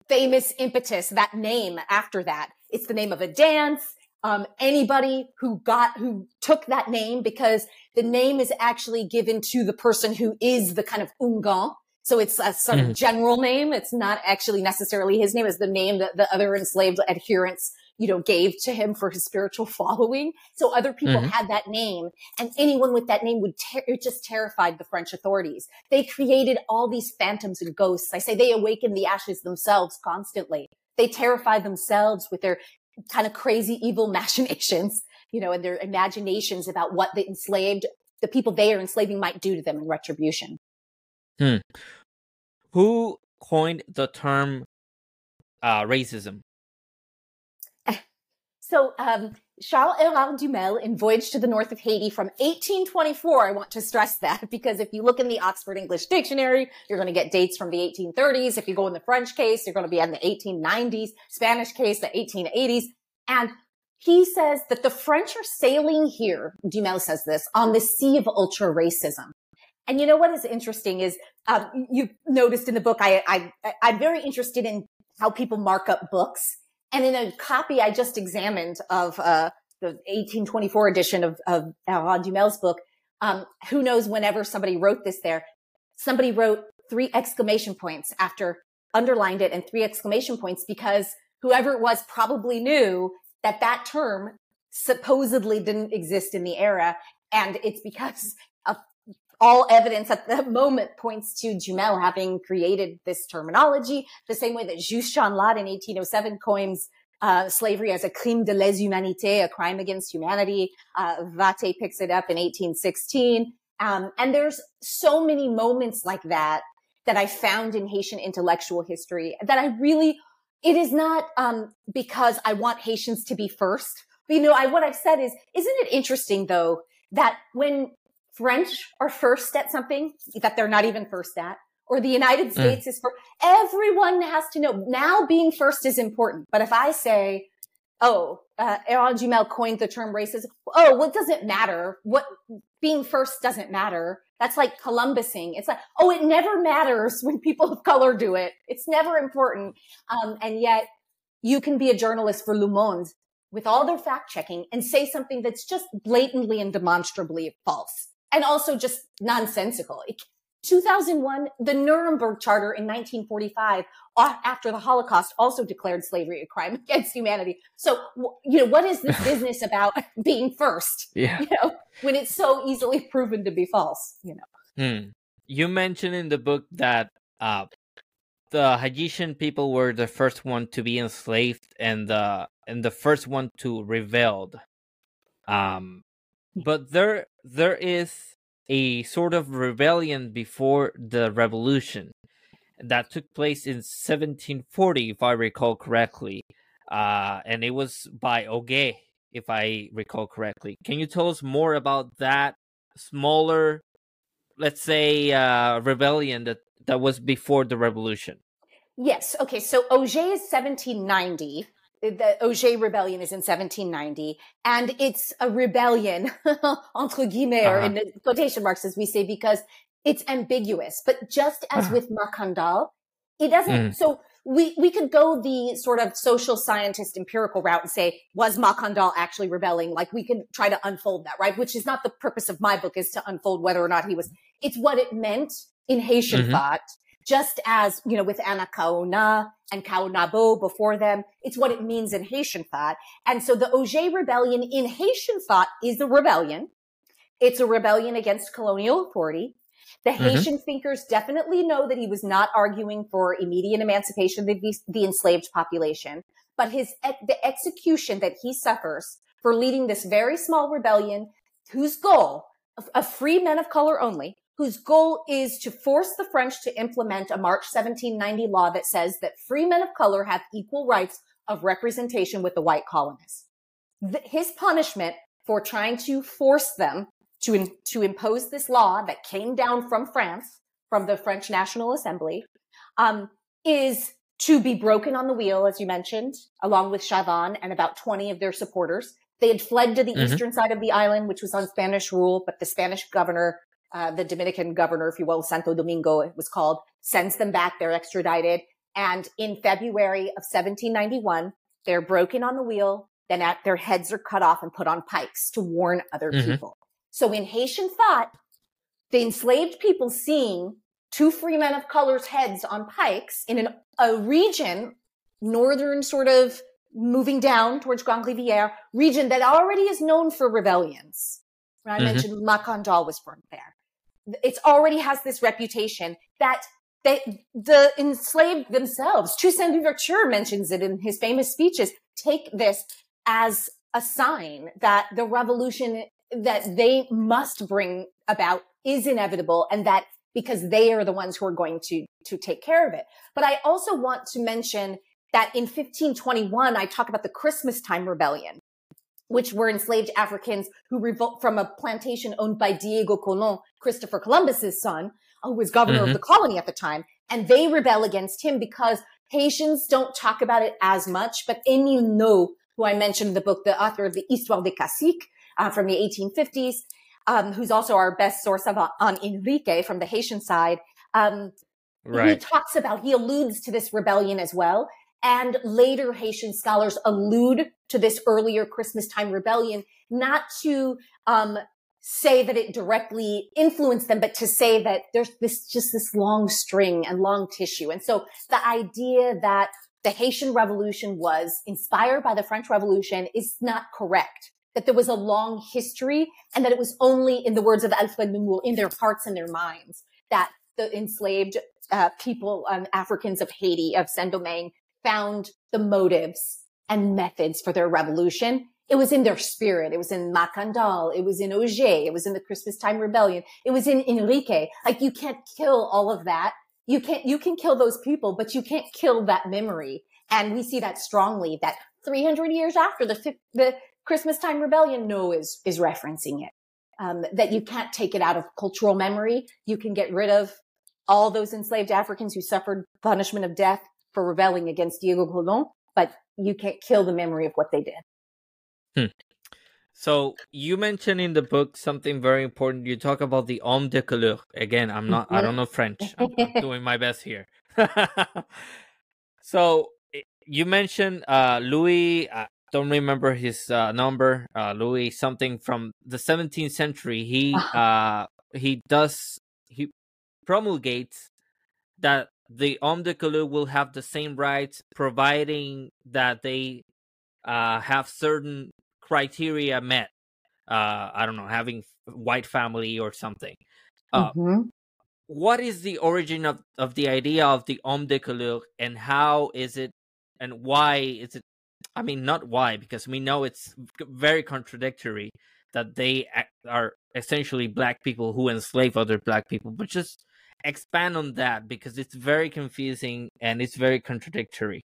famous impetus, that name after that. It's the name of a dance. Um, anybody who got, who took that name because the name is actually given to the person who is the kind of houngan. So it's a sort mm-hmm. of general name. It's not actually necessarily his name. It's the name that the other enslaved adherents you know, gave to him for his spiritual following. So other people mm-hmm. had that name and anyone with that name would ter- it just terrified the French authorities. They created all these phantoms and ghosts. I say they awaken the ashes themselves constantly. They terrify themselves with their kind of crazy evil machinations, you know, and their imaginations about what the enslaved, the people they are enslaving might do to them in retribution. Hmm. Who coined the term uh, racism? So um, Charles Hérard Dumesle in Voyage to the North of Haiti from 1824. I want to stress that because if you look in the Oxford English Dictionary, you're going to get dates from the 1830s. If you go in the French case, you're going to be in the 1890s, Spanish case, the 1880s. And he says that the French are sailing here, Dumesle says this, on the sea of ultra racism. And you know what is interesting is um, you noticed in the book, I, I, I'm very interested in how people mark up books. And in a copy I just examined of uh, the 1824 edition of, of Hérard Dumesle's book, um, who knows whenever somebody wrote this there, somebody wrote three exclamation points after underlined it and three exclamation points because whoever it was probably knew that that term supposedly didn't exist in the era. And it's because all evidence at the moment points to Dumesle having created this terminology, the same way that Juste Chanlatte in 1807 coins uh, slavery as a crime de lèse humanité, a crime against humanity. Uh, Vastey picks it up in 1816. Um, and there's so many moments like that that I found in Haitian intellectual history that I really, it is not um, because I want Haitians to be first. But, you know, I, what I've said is, isn't it interesting though that when French are first at something that they're not even first at, or the United mm. States mm. is for everyone has to know now being first is important. But if I say, oh, uh, Hérard Dumesle coined the term racism. Oh, what does it matter? What being first doesn't matter. That's like Columbusing. It's like, oh, it never matters when people of color do it. It's never important. Um, and yet you can be a journalist for Le Monde with all their fact checking and say something that's just blatantly and demonstrably false and also just nonsensical. 2001, the Nuremberg Charter in 1945, after the Holocaust, also declared slavery a crime against humanity. So, you know, what is this business about being first? Yeah. You know, when it's so easily proven to be false, you know. Hmm. You mentioned in the book that uh, the Haitian people were the first one to be enslaved and the and the first one to rebelled. Um, but there there is a sort of rebellion before the revolution that took place in 1740 if i recall correctly. Uh, and it was by Ogé, if i recall correctly. Can you tell us more about that smaller let's say uh, rebellion that that was before the revolution? Yes okay so Ogé is 1790 the Ogé rebellion is in 1790 and it's a rebellion entre guillemets uh-huh. or in quotation marks as we say because it's ambiguous but just as uh-huh. with Mackandal it doesn't mm. so we we could go the sort of social scientist empirical route and say was Mackandal actually rebelling like we could try to unfold that right which is not the purpose of my book is to unfold whether or not he was it's what it meant in Haitian mm-hmm. thought just as, you know, with Anna and Kaonabo before them, it's what it means in Haitian thought. And so the Ogé rebellion in Haitian thought is a rebellion. It's a rebellion against colonial authority. The mm-hmm. Haitian thinkers definitely know that he was not arguing for immediate emancipation of the, the enslaved population, but his, the execution that he suffers for leading this very small rebellion whose goal of free men of color only whose goal is to force the French to implement a March 1790 law that says that free men of color have equal rights of representation with the white colonists. The, his punishment for trying to force them to, in, to impose this law that came down from France, from the French National Assembly, um, is to be broken on the wheel, as you mentioned, along with Chavannes and about 20 of their supporters. They had fled to the mm-hmm. eastern side of the island, which was on Spanish rule, but the Spanish governor uh, the Dominican governor, if you will, Santo Domingo, it was called, sends them back. They're extradited. And in February of 1791, they're broken on the wheel. Then at, their heads are cut off and put on pikes to warn other mm-hmm. people. So in Haitian thought, the enslaved people seeing two free men of color's heads on pikes in an, a region, northern sort of moving down towards Grande Rivière, region that already is known for rebellions. I mm-hmm. mentioned Mackandal was born there it already has this reputation that they, the enslaved themselves, Toussaint Louverture mentions it in his famous speeches, take this as a sign that the revolution that they must bring about is inevitable and that because they are the ones who are going to, to take care of it. But I also want to mention that in 1521, I talk about the Christmas time rebellion. Which were enslaved Africans who revolt from a plantation owned by Diego Colon, Christopher Columbus's son, who was governor mm-hmm. of the colony at the time. And they rebel against him because Haitians don't talk about it as much, but Emile Nau, who I mentioned in the book, the author of the Histoire des Caciques uh, from the 1850s, um, who's also our best source of, uh, on Enrique from the Haitian side, um, right. he talks about, he alludes to this rebellion as well. And later Haitian scholars allude to this earlier Christmas time rebellion, not to um, say that it directly influenced them, but to say that there's this just this long string and long tissue. And so the idea that the Haitian Revolution was inspired by the French Revolution is not correct. That there was a long history and that it was only, in the words of Alfred Lemoule, in their hearts and their minds that the enslaved uh, people, um, Africans of Haiti, of Saint Domingue, found the motives and methods for their revolution it was in their spirit. It was in Macandal. It was in Ogé. It was in the Christmas time rebellion. It was in Enrique. Like you can't kill all of that. You can't, you can kill those people, but you can't kill that memory. And we see that strongly that 300 years after the, the Christmas time rebellion, Nau is, is referencing it. Um, that you can't take it out of cultural memory. You can get rid of all those enslaved Africans who suffered punishment of death for rebelling against Diego Colon, but you can't kill the memory of what they did. Hmm. So you mentioned in the book something very important. You talk about the homme de couleur. Again, I'm not. I don't know French. I'm, I'm doing my best here. so you mentioned uh, Louis. I don't remember his uh, number. Uh, Louis something from the 17th century. He uh, he does he promulgates that the homme de couleur will have the same rights, providing that they uh, have certain criteria met. Uh, I don't know, having white family or something. Uh, mm-hmm. what is the origin of, of the idea of the homme de couleur and how is it and why is it? I mean, not why, because we know it's very contradictory that they are essentially black people who enslave other black people, but just expand on that because it's very confusing and it's very contradictory.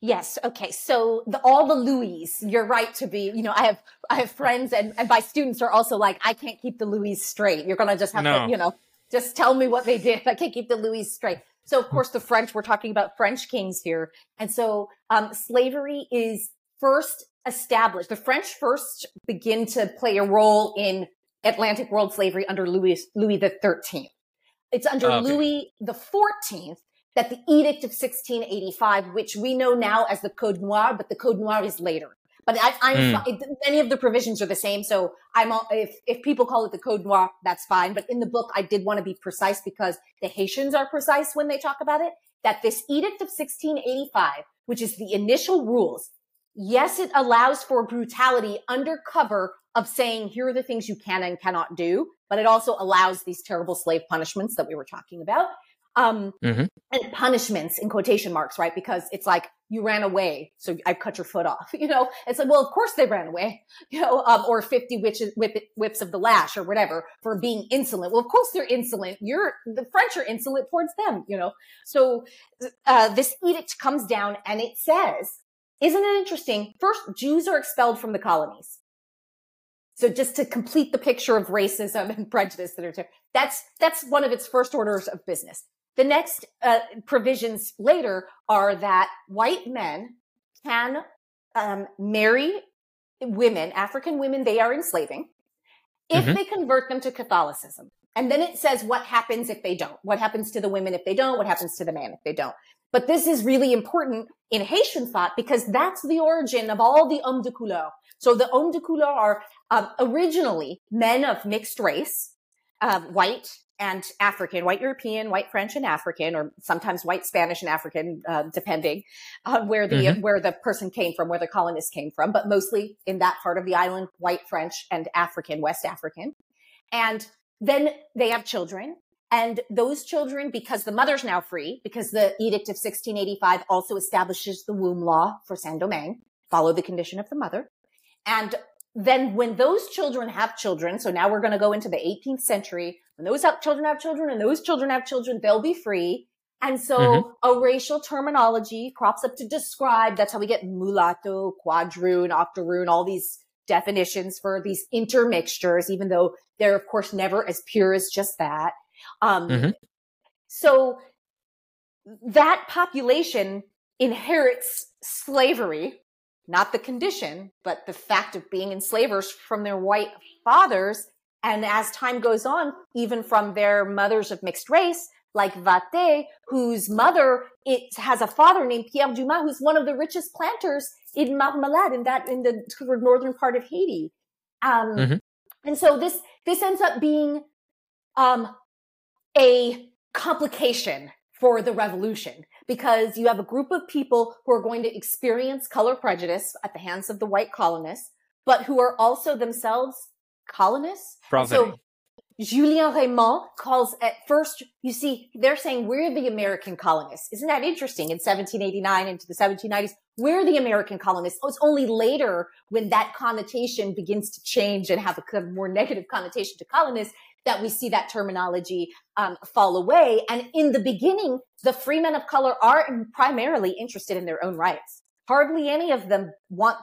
Yes. Okay. So the, all the Louis, you're right to be, you know, I have, I have friends and, and my students are also like, I can't keep the Louis straight. You're going to just have no. to, you know, just tell me what they did. I can't keep the Louis straight. So of course the French, we're talking about French kings here. And so, um, slavery is first established. The French first begin to play a role in Atlantic world slavery under Louis, Louis the 13th. It's under okay. Louis the 14th that the Edict of 1685, which we know now as the Code Noir, but the Code Noir is later. But I, am mm. many of the provisions are the same. So I'm all, if if people call it the Code Noir, that's fine. But in the book, I did want to be precise because the Haitians are precise when they talk about it. That this Edict of 1685, which is the initial rules, yes, it allows for brutality under cover of saying here are the things you can and cannot do, but it also allows these terrible slave punishments that we were talking about um, mm-hmm. and punishments in quotation marks, right? Because it's like you ran away, so I've cut your foot off. You know, it's like, well, of course they ran away, you know, um, or fifty witches, whip, whips of the lash or whatever for being insolent. Well, of course they're insolent. You're the French are insolent towards them, you know. So uh, this edict comes down and it says, isn't it interesting? First, Jews are expelled from the colonies. So just to complete the picture of racism and prejudice that are there, that's that's one of its first orders of business. The next uh, provisions later are that white men can um, marry women, African women they are enslaving, if mm-hmm. they convert them to Catholicism. And then it says what happens if they don't. What happens to the women if they don't? What happens to the man if they don't? But this is really important in Haitian thought because that's the origin of all the hommes de couleur. So the hommes de couleur are um, originally men of mixed race, uh, white, and African, white European, white French and African, or sometimes white Spanish and African, uh, depending on where the mm-hmm. where the person came from, where the colonist came from, but mostly in that part of the island, white French and African, West African. And then they have children. And those children, because the mother's now free, because the Edict of 1685 also establishes the womb law for Saint Domingue, follow the condition of the mother. And then when those children have children, so now we're going to go into the 18th century, when those have children have children and those children have children, they'll be free. And so mm-hmm. a racial terminology crops up to describe, that's how we get mulatto, quadroon, octoroon, all these definitions for these intermixtures, even though they're, of course, never as pure as just that. Um, mm-hmm. So that population inherits slavery, not the condition, but the fact of being enslavers from their white fathers. And as time goes on, even from their mothers of mixed race, like Vastey, whose mother it has a father named Pierre Dumas, who's one of the richest planters in Marmelade, in that in the northern part of Haiti. Um, mm-hmm. And so this this ends up being um, a complication for the revolution because you have a group of people who are going to experience color prejudice at the hands of the white colonists, but who are also themselves colonists. So Julien Raimond calls at first, you see, they're saying we're the American colonists. Isn't that interesting? In 1789 into the 1790s, we're the American colonists. Oh, it's only later when that connotation begins to change and have a more negative connotation to colonists that we see that terminology um, fall away. And in the beginning, the free men of color are primarily interested in their own rights. Hardly any of them want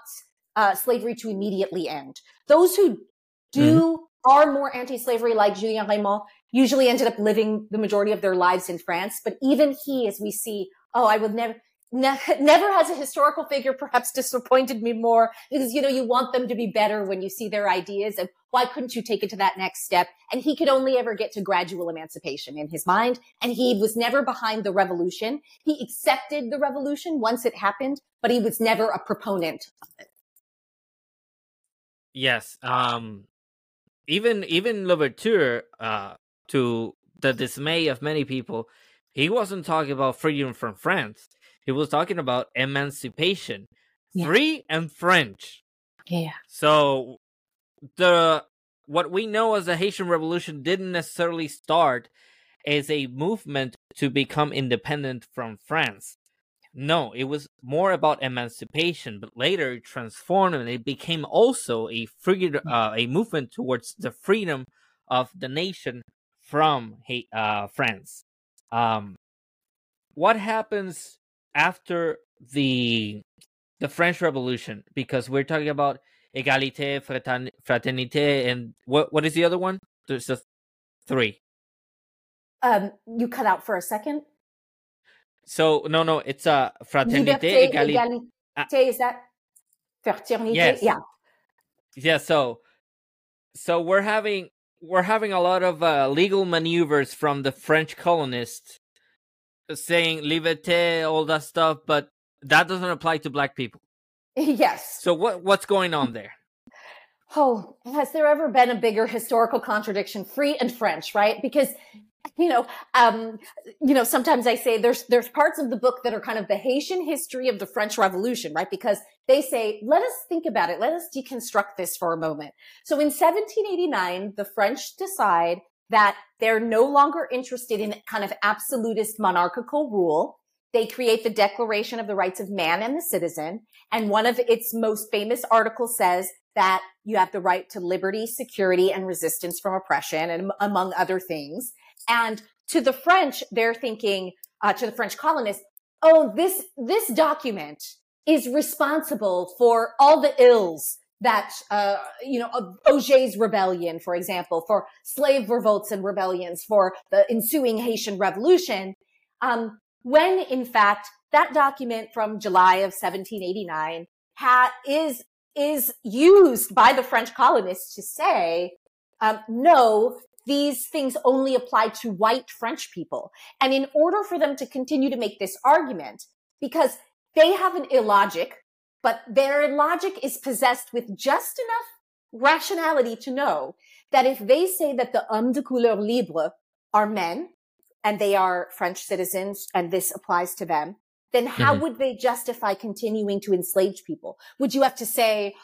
uh, slavery to immediately end. Those who do mm-hmm. are more anti-slavery, like Julien Raimond, usually ended up living the majority of their lives in France. But even he, as we see, oh, I would never, ne- never has a historical figure perhaps disappointed me more because, you know, you want them to be better when you see their ideas and why couldn't you take it to that next step? And he could only ever get to gradual emancipation in his mind. And he was never behind the revolution. He accepted the revolution once it happened, but he was never a proponent of it. Yes. Um, even, even Louverture, uh, to the dismay of many people, he wasn't talking about freedom from France. He was talking about emancipation, yeah. free and French. Yeah. So the what we know as the Haitian Revolution didn't necessarily start as a movement to become independent from France. No, it was more about emancipation, but later it transformed and it became also a free, mm. uh, a movement towards the freedom of the nation from uh, France. Um, what happens after the the French Revolution? Because we're talking about égalité, fraternité, and what what is the other one? There's just three. Um, you cut out for a second. So no, no, it's a uh, fraternité, Liberté, égalité. égalité. Ah. Is that fraternité? Yes. Yeah. Yeah. So, so we're having we're having a lot of uh, legal maneuvers from the French colonists saying liberté, all that stuff, but that doesn't apply to black people. Yes. So what what's going on there? Oh, has there ever been a bigger historical contradiction? Free and French, right? Because you know, um, you know, sometimes I say there's there's parts of the book that are kind of the Haitian history of the French Revolution, right? Because they say, let us think about it, let us deconstruct this for a moment. So in 1789, the French decide that they're no longer interested in kind of absolutist monarchical rule. They create the Declaration of the Rights of Man and the Citizen. And one of its most famous articles says that you have the right to liberty, security, and resistance from oppression, and among other things. And to the French, they're thinking, uh, to the French colonists, oh, this, this document is responsible for all the ills that, uh, you know, Ogé's rebellion, for example, for slave revolts and rebellions, for the ensuing Haitian revolution. Um, when in fact that document from July of 1789 ha- is is used by the French colonists to say, um, no, these things only apply to white French people. And in order for them to continue to make this argument, because they have an illogic, but their logic is possessed with just enough rationality to know that if they say that the hommes de couleur libre are men and they are French citizens and this applies to them, then how mm-hmm. would they justify continuing to enslave people? Would you have to say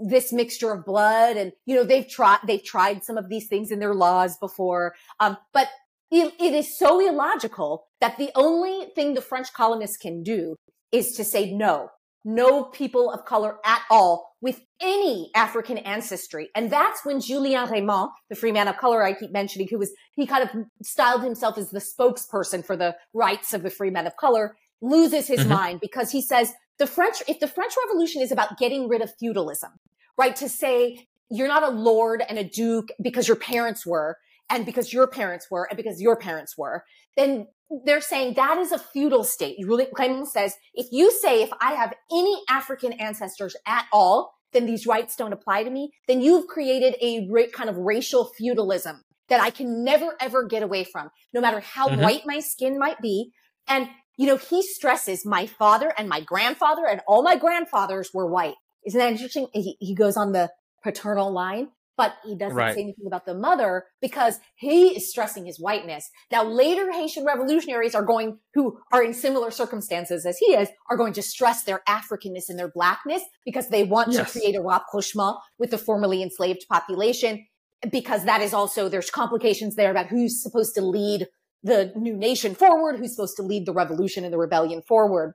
this mixture of blood and, you know, they've tried, they've tried some of these things in their laws before. Um, but it, it is so illogical that the only thing the French colonists can do is to say no, no people of color at all with any African ancestry. And that's when Julien Raimond, the free man of color I keep mentioning, who was, he kind of styled himself as the spokesperson for the rights of the free men of color, loses his mm-hmm. mind because he says the French, if the French Revolution is about getting rid of feudalism, right? To say you're not a lord and a duke because your parents were, and because your parents were, and because your parents were, then they're saying that is a feudal state. Really, Clement says, if you say if I have any African ancestors at all, then these rights don't apply to me, then you've created a great kind of racial feudalism that I can never ever get away from, no matter how mm-hmm. white my skin might be. And, you know, he stresses my father and my grandfather and all my grandfathers were white. Isn't that interesting? He, he goes on the paternal line, but he doesn't right. say anything about the mother because he is stressing his whiteness. Now later Haitian revolutionaries are going, who are in similar circumstances as he is, are going to stress their Africanness and their blackness because they want yes. to create a rapprochement with the formerly enslaved population because that is also, there's complications there about who's supposed to lead the new nation forward, who's supposed to lead the revolution and the rebellion forward.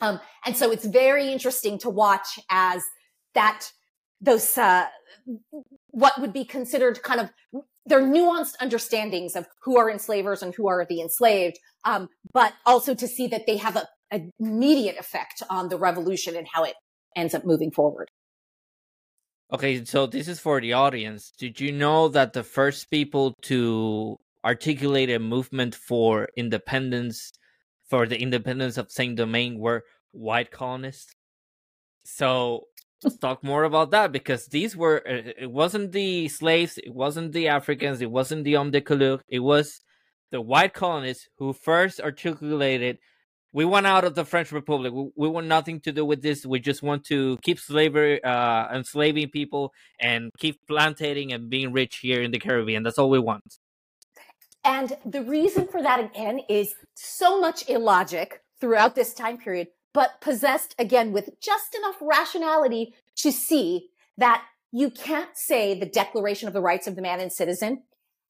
Um, and so it's very interesting to watch as that, those, uh, what would be considered kind of their nuanced understandings of who are enslavers and who are the enslaved, um, but also to see that they have a, a immediate effect on the revolution and how it ends up moving forward. Okay, so this is for the audience. Did you know that the first people to articulate a movement for independence, for the independence of Saint Domingue, were white colonists? So let's talk more about that because these were uh, it wasn't the slaves, it wasn't the Africans, it wasn't the hommes de couleur, it was the white colonists who first articulated we want out of the French Republic. We, we, want nothing to do with this. We just want to keep slavery, uh, enslaving people, and keep plantating and being rich here in the Caribbean. That's all we want. And the reason for that again is so much illogic throughout this time period, but possessed again with just enough rationality to see that you can't say the Declaration of the Rights of the Man and Citizen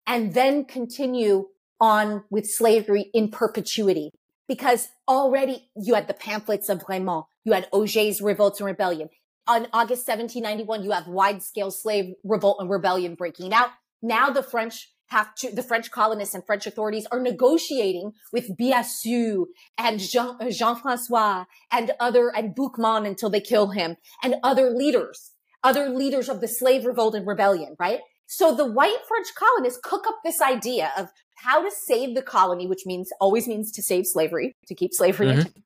and then continue on with slavery in perpetuity because already you had the pamphlets of Bremont, you had Ogé's revolt and rebellion. On August 1791, you have wide scale slave revolt and rebellion breaking out. Now the French have to, the French colonists and French authorities are negotiating with Biassou and Jean, uh, Jean-Francois and other, and Boukman until they kill him and other leaders, other leaders of the slave revolt and rebellion, right? So the white French colonists cook up this idea of how to save the colony, which means always means to save slavery, to keep slavery. Mm-hmm.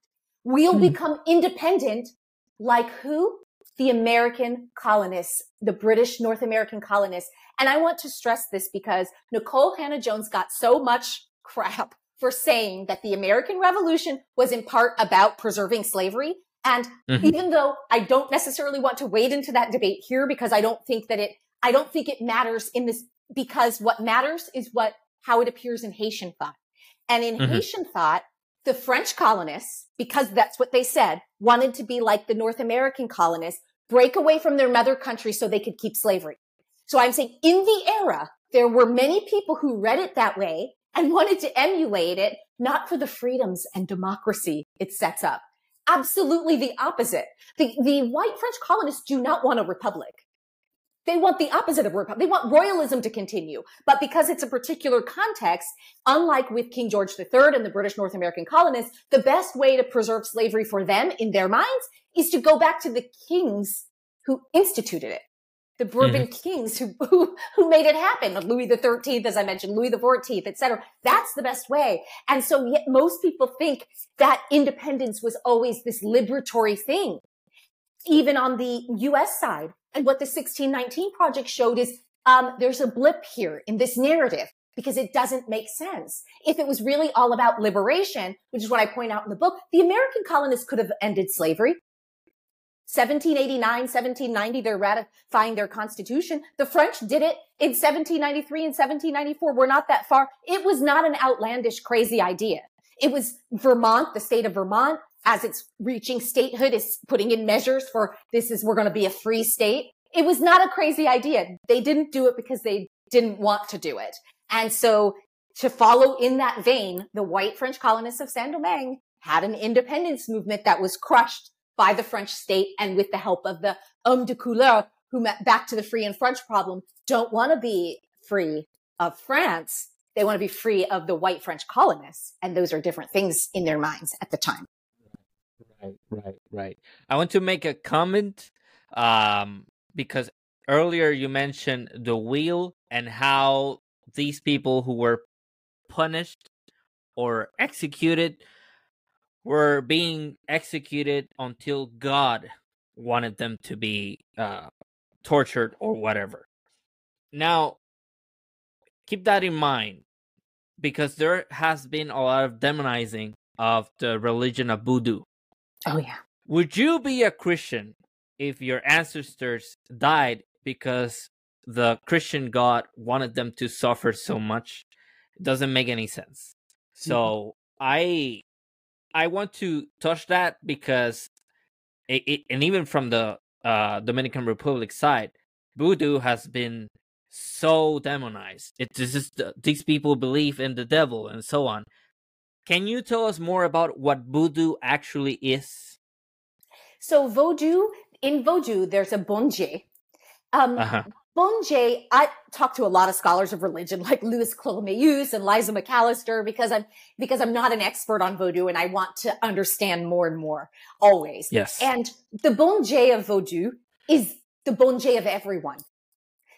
We'll mm-hmm. become independent like who? The American colonists, the British North American colonists. And I want to stress this because Nicole Hannah-Jones got so much crap for saying that the American Revolution was in part about preserving slavery. And mm-hmm. even though I don't necessarily want to wade into that debate here because I don't think that it, I don't think it matters in this because what matters is what how it appears in Haitian thought. And in mm-hmm. Haitian thought, the French colonists, because that's what they said, wanted to be like the North American colonists, break away from their mother country so they could keep slavery. So I'm saying in the era, there were many people who read it that way and wanted to emulate it, not for the freedoms and democracy it sets up. Absolutely the opposite. The, the white French colonists do not want a republic. They want the opposite of republic. They want royalism to continue. But because it's a particular context, unlike with King George III and the British North American colonists, the best way to preserve slavery for them in their minds is to go back to the kings who instituted it. The Bourbon mm-hmm. kings who, who, who made it happen. Louis the 13th, as I mentioned, Louis the 14th, etc. That's the best way. And so yet most people think that independence was always this liberatory thing. Even on the US side, and what the 1619 project showed is um, there's a blip here in this narrative because it doesn't make sense. If it was really all about liberation, which is what I point out in the book, the American colonists could have ended slavery. 1789, 1790, they're ratifying their constitution. The French did it in 1793 and 1794. We're not that far. It was not an outlandish, crazy idea. It was Vermont, the state of Vermont, as it's reaching statehood is putting in measures for this is we're going to be a free state. It was not a crazy idea. They didn't do it because they didn't want to do it. And so to follow in that vein, the white French colonists of Saint-Domingue had an independence movement that was crushed by the French state and with the help of the hommes de couleur who met back to the free and French problem don't want to be free of France. They want to be free of the white French colonists. And those are different things in their minds at the time. Right, right, right. I want to make a comment um, because earlier you mentioned the wheel and how these people who were punished or executed were being executed until God wanted them to be uh, tortured or whatever. Now, keep that in mind because there has been a lot of demonizing of the religion of voodoo. Oh, yeah. Would you be a Christian if your ancestors died because the Christian God wanted them to suffer so much? It doesn't make any sense. So mm-hmm. I I want to touch that because it, it, and even from the uh, Dominican Republic side, voodoo has been so demonized. It is just these people believe in the devil and so on. Can you tell us more about what voodoo actually is? So voodoo in voodoo, there's a bon Dieu. Um, uh-huh. Bon Dieu, I talk to a lot of scholars of religion like Lewis Clorméus and Liza McAlister because I'm because I'm not an expert on voodoo and I want to understand more and more always. Yes. And the bon Dieu of voodoo is the bon Dieu of everyone.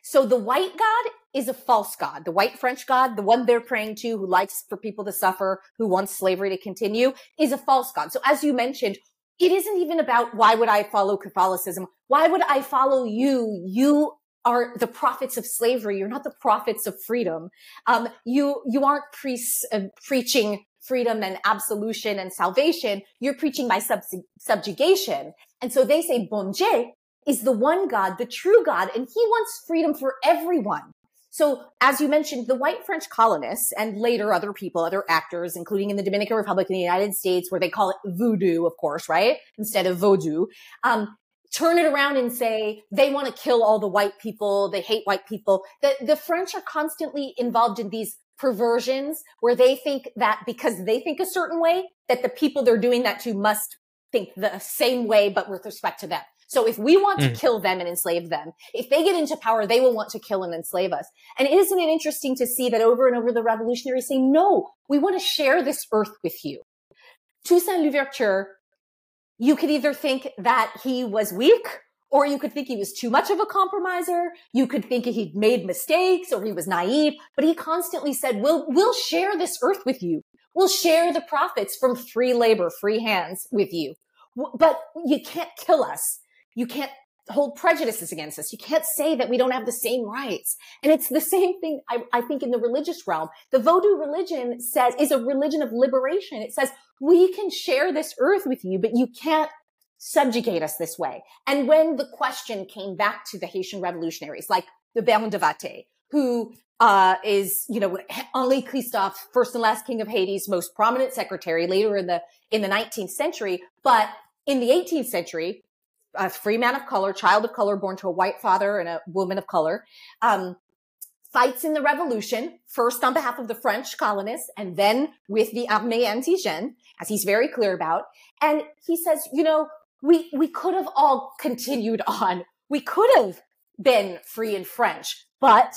So the white God is a false God. The white French God, the one they're praying to, who likes for people to suffer, who wants slavery to continue, is a false God. So as you mentioned, it isn't even about why would I follow Catholicism? Why would I follow you? You are the prophets of slavery. You're not the prophets of freedom. Um, you, you aren't priests uh, preaching freedom and absolution and salvation. You're preaching my sub- subjugation. And so they say, bon is the one God, the true God, and he wants freedom for everyone. So, as you mentioned, the white French colonists and later other people, other actors, including in the Dominican Republic in the United States, where they call it voodoo, of course, right? Instead of vaudou, um, turn it around and say they want to kill all the white people. They hate white people. The, the French are constantly involved in these perversions where they think that because they think a certain way, that the people they're doing that to must think the same way, but with respect to them. So if we want mm. to kill them and enslave them, if they get into power, they will want to kill and enslave us. And isn't it interesting to see that over and over the revolutionaries say, no, we want to share this earth with you. Toussaint Louverture you could either think that he was weak or you could think he was too much of a compromiser. You could think he'd made mistakes or he was naive, but he constantly said, we'll, we'll share this earth with you. We'll share the profits from free labor, free hands with you. But you can't kill us. You can't hold prejudices against us. You can't say that we don't have the same rights. And it's the same thing, I, I, think, in the religious realm. The Vodou religion says, is a religion of liberation. It says, we can share this earth with you, but you can't subjugate us this way. And when the question came back to the Haitian revolutionaries, like the Baron de Vastey, who uh, is, you know, Henri Christophe, first and last king of Haiti's most prominent secretary later in the, in the 19th century. But in the 18th century, a free man of color, child of color, born to a white father and a woman of color, um, fights in the revolution, first on behalf of the French colonists and then with the armée indigène, as he's very clear about. And he says, you know, we, we could have all continued on. We could have been free in French, but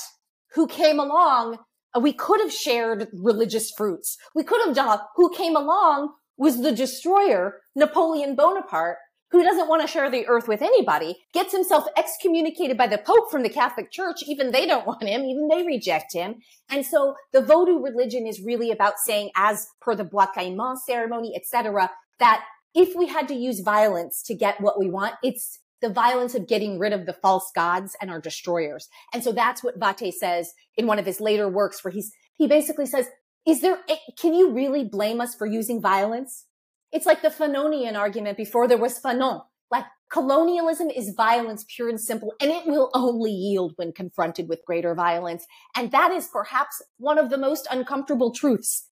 who came along? We could have shared religious fruits. We could have done, who came along was the destroyer, Napoleon Bonaparte, who doesn't want to share the earth with anybody, gets himself excommunicated by the Pope from the Catholic Church. Even they don't want him. Even they reject him. And so the Vodou religion is really about saying, as per the Bois Caïman ceremony, etc., that if we had to use violence to get what we want, it's the violence of getting rid of the false gods and our destroyers. And so that's what Vastey says in one of his later works where he's, he basically says, is there, can you really blame us for using violence? It's like the Fanonian argument before there was Fanon. Like colonialism is violence pure and simple, and it will only yield when confronted with greater violence. And that is perhaps one of the most uncomfortable truths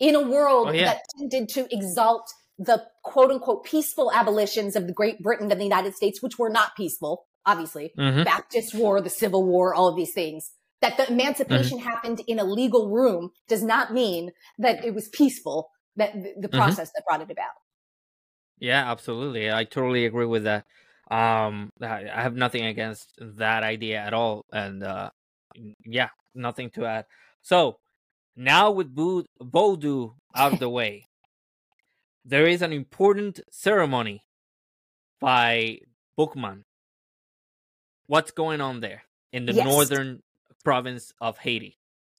in a world oh, yeah. that tended to exalt the quote unquote peaceful abolitions of the Great Britain and the United States, which were not peaceful, obviously. Mm-hmm. Baptist War, the Civil War, all of these things. That the emancipation mm-hmm. happened in a legal room does not mean that it was peaceful that the mm-hmm. process mm-hmm. that brought it about. Yeah, absolutely. I totally agree with that. Um, I have nothing against that idea at all, and uh, yeah, nothing to add. So now with Vodou out of the way, there is an important ceremony by Boukman. what's going on there in the Yes. northern province of Haiti?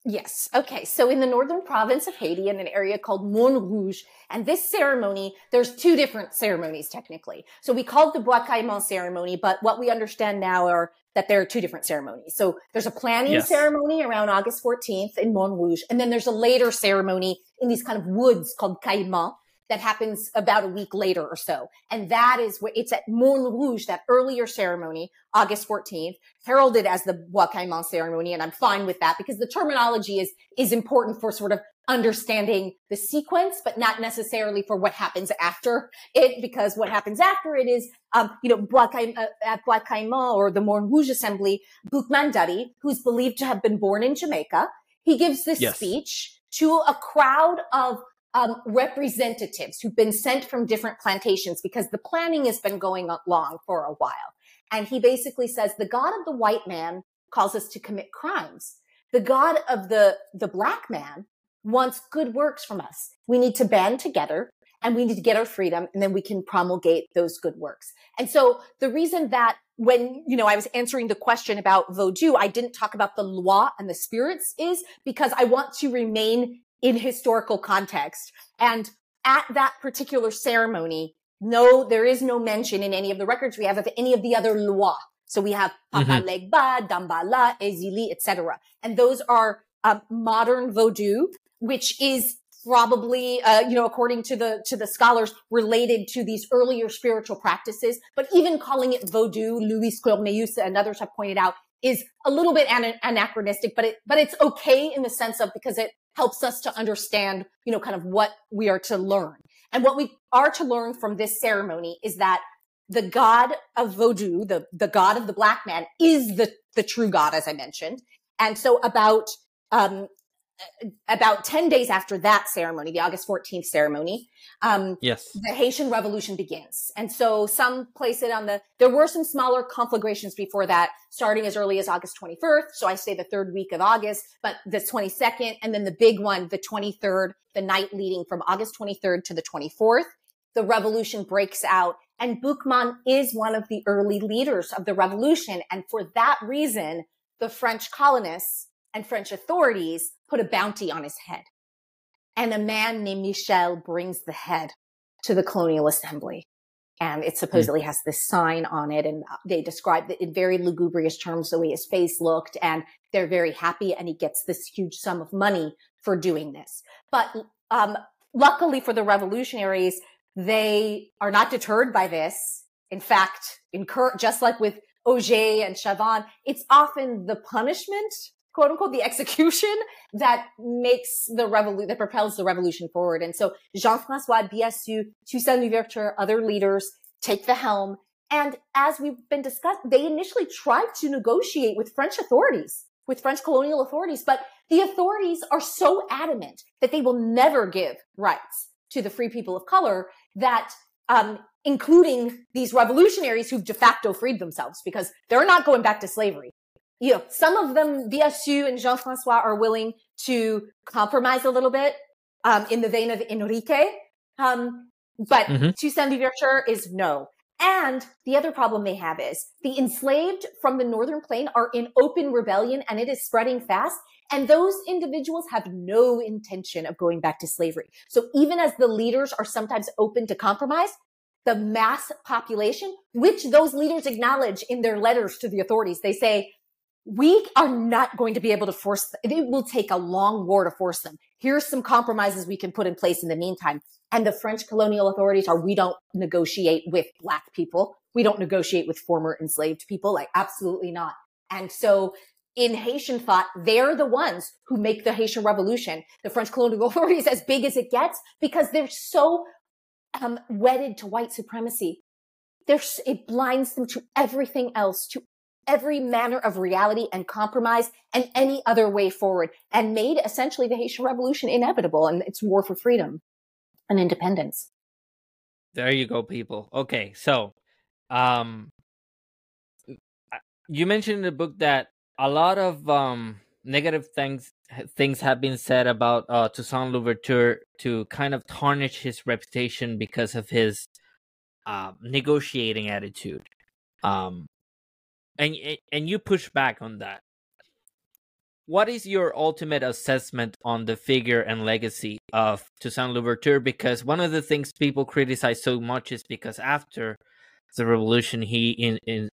Yes. Okay. So in the northern province of Haiti, in an area called Morne Rouge, and this ceremony, there's two different ceremonies technically. So we call it the Bois Caïman ceremony, but what we understand now are that there are two different ceremonies. So there's a planning Yes. ceremony around August 14th in Morne Rouge, and then there's a later ceremony in these kind of woods called Caïman that happens about a week later or so. And that is where it's at Morne Rouge, that earlier ceremony, August 14th, heralded as the Bois Caïman ceremony. And I'm fine with that because the terminology is, is important for sort of understanding the sequence, but not necessarily for what happens after it, because what happens after it is, um, you know, Bois Caï- uh, at Bois Caïman or the Morne Rouge Assembly, Boukman Dutty, who's believed to have been born in Jamaica, he gives this Yes. speech to a crowd of um, representatives who've been sent from different plantations because the planning has been going along for a while. And he basically says the God of the white man calls us to commit crimes. The God of the, the black man wants good works from us. We need to band together and we need to get our freedom and then we can promulgate those good works. And so the reason that when, you know, I was answering the question about Vodou, I didn't talk about the loi and the spirits is because I want to remain in historical context. And at that particular ceremony, no, there is no mention in any of the records we have of any of the other lois. So we have Papa Legba, Damballa, Ezili, etc. And those are um, modern Vodou, which is probably, uh, you know, according to the to the scholars, related to these earlier spiritual practices. But even calling it Vodou, Lewis Clorméus and others have pointed out, is a little bit ana- anachronistic. But it but it's okay in the sense of because it helps us to understand, you know, kind of what we are to learn. And what we are to learn from this ceremony is that the god of Vodou, the, the god of the black man, is the, the true god, as I mentioned. And so about, um, about 10 days after that ceremony, the August 14th ceremony, um, Yes. the Haitian Revolution begins. And so some place it on the, there were some smaller conflagrations before that, starting as early as August 21st. So I say the third week of August, but the 22nd, and then the big one, the 23rd, the night leading from August 23rd to the 24th. The revolution breaks out and Boukman is one of the early leaders of the revolution. And for that reason, the French colonists and French authorities put a bounty on his head. And a man named Michel brings the head to the colonial assembly. And it supposedly has this sign on it. And they describe it in very lugubrious terms, the way his face looked. And they're very happy. And he gets this huge sum of money for doing this. But, um, luckily for the revolutionaries, they are not deterred by this. In fact, incur, just like with Ogé and Chavannes, it's often the punishment quote unquote, the execution that makes the revolution, that propels the revolution forward. And so Jean-François Biassou, Toussaint Louverture, other leaders take the helm. And as we've been discussed, they initially tried to negotiate with French authorities, with French colonial authorities, but the authorities are so adamant that they will never give rights to the free people of color that um, including these revolutionaries who've de facto freed themselves because they're not going back to slavery you know, some of them, Biassou and Jean-François are willing to compromise a little bit, um, in the vein of Enrique. Um, but Mhm. Toussaint Louverture is no. And the other problem they have is the enslaved from the Northern Plain are in open rebellion and it is spreading fast. And those individuals have no intention of going back to slavery. So even as the leaders are sometimes open to compromise, the mass population, which those leaders acknowledge in their letters to the authorities, they say, we are not going to be able to force it will take a long war to force them. Here's some compromises we can put in place in the meantime. And the french colonial authorities are we don't negotiate with black people. We don't negotiate with former enslaved people like absolutely not. And so in Haitian thought, they're the ones who make the Haitian revolution, the French colonial authorities as big as it gets because they're so um, wedded to white supremacy. They're, it blinds them to everything else, to every manner of reality and compromise and any other way forward and made essentially the Haitian revolution inevitable and its war for freedom and independence. There you go, people. Okay, so um you mentioned in the book that a lot of um negative things things have been said about uh Toussaint Louverture to kind of tarnish his reputation because of his uh, negotiating attitude. Um and and you push back on that. What is your ultimate assessment on the figure and legacy of Toussaint Louverture? Because one of the things people criticize so much is because after the revolution, he in, in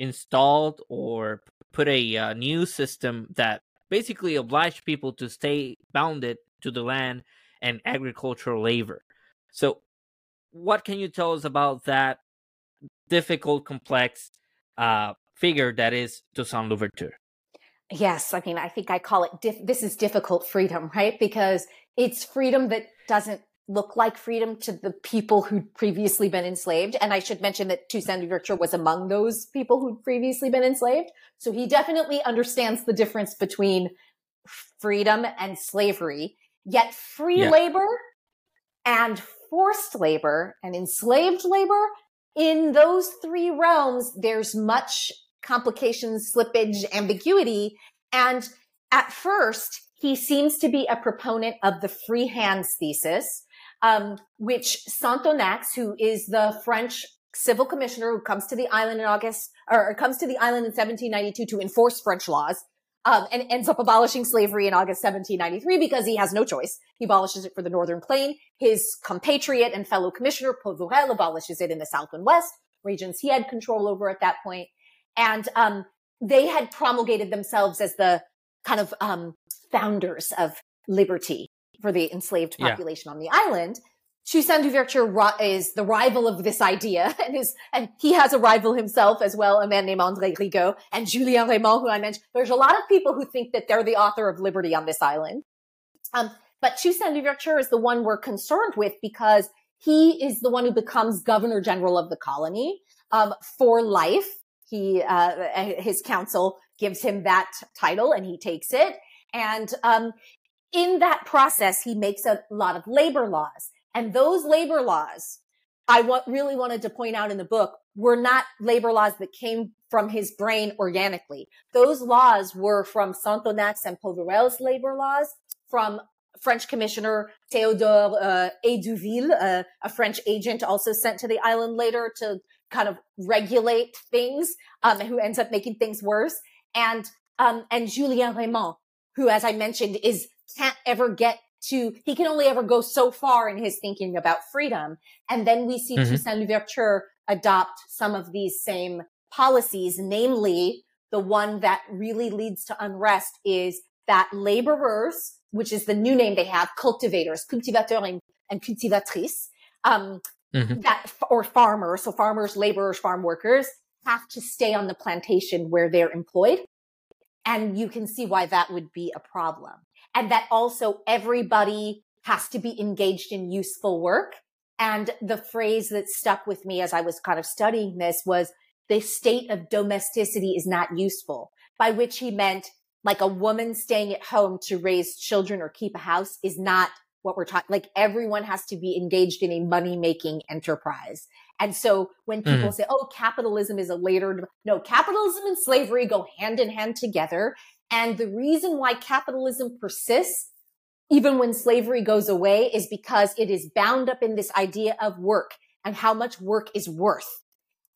installed or put a uh, new system that basically obliged people to stay bounded to the land and agricultural labor. So, what can you tell us about that difficult, complex uh, figure that is Toussaint Louverture? Yes, I mean, I think I call it dif- this is difficult freedom, right? Because it's freedom that doesn't look like freedom to the people who'd previously been enslaved. And I should mention that Toussaint Louverture was among those people who'd previously been enslaved. So he definitely understands the difference between freedom and slavery. Yet free yeah. labor and forced labor and enslaved labor, in those three realms, there's much complication, slippage, ambiguity. And at first, he seems to be a proponent of the free hands thesis, um, which Sonthonax, who is the French civil commissioner who comes to the island in August, or comes to the island in 1792 to enforce French laws, um, and ends up abolishing slavery in August 1793 because he has no choice. He abolishes it for the Northern Plain. His compatriot and fellow commissioner, Polverel, abolishes it in the South and West, regions he had control over at that point. And um, they had promulgated themselves as the kind of um, founders of liberty for the enslaved population yeah. on the island. Toussaint Louverture is the rival of this idea and is, and he has a rival himself as well, a man named André Rigaud and Julien Raimond, who I mentioned. There's a lot of people who think that they're the author of liberty on this island. Um, but Toussaint Louverture is the one we're concerned with because he is the one who becomes governor general of the colony, um, for life. He, uh, his council gives him that title and he takes it. And, um, in that process, he makes a lot of labor laws. And those labor laws, I really wanted to point out in the book, were not labor laws that came from his brain organically. Those laws were from Sonthonax and Polverel's labor laws, from French commissioner Théodore uh, Hédouville, uh, a French agent also sent to the island later to kind of regulate things, um, who ends up making things worse. And, um, and Julien Raimond, who, as I mentioned, is can't ever get to, he can only ever go so far in his thinking about freedom. And then we see mm-hmm. Toussaint Louverture adopt some of these same policies, namely the one that really leads to unrest is that laborers, which is the new name they have, cultivators, cultivateurs and, and cultivatrices, um, mm-hmm. that, or farmers, so farmers, laborers, farm workers have to stay on the plantation where they're employed. And you can see why that would be a problem and that also everybody has to be engaged in useful work. And the phrase that stuck with me as I was kind of studying this was the state of domesticity is not useful, by which he meant like a woman staying at home to raise children or keep a house is not what we're talking. Like everyone has to be engaged in a money making enterprise. And so when people mm. say, oh, capitalism is a later, no, capitalism and slavery go hand in hand together. And the reason why capitalism persists, even when slavery goes away, is because it is bound up in this idea of work and how much work is worth.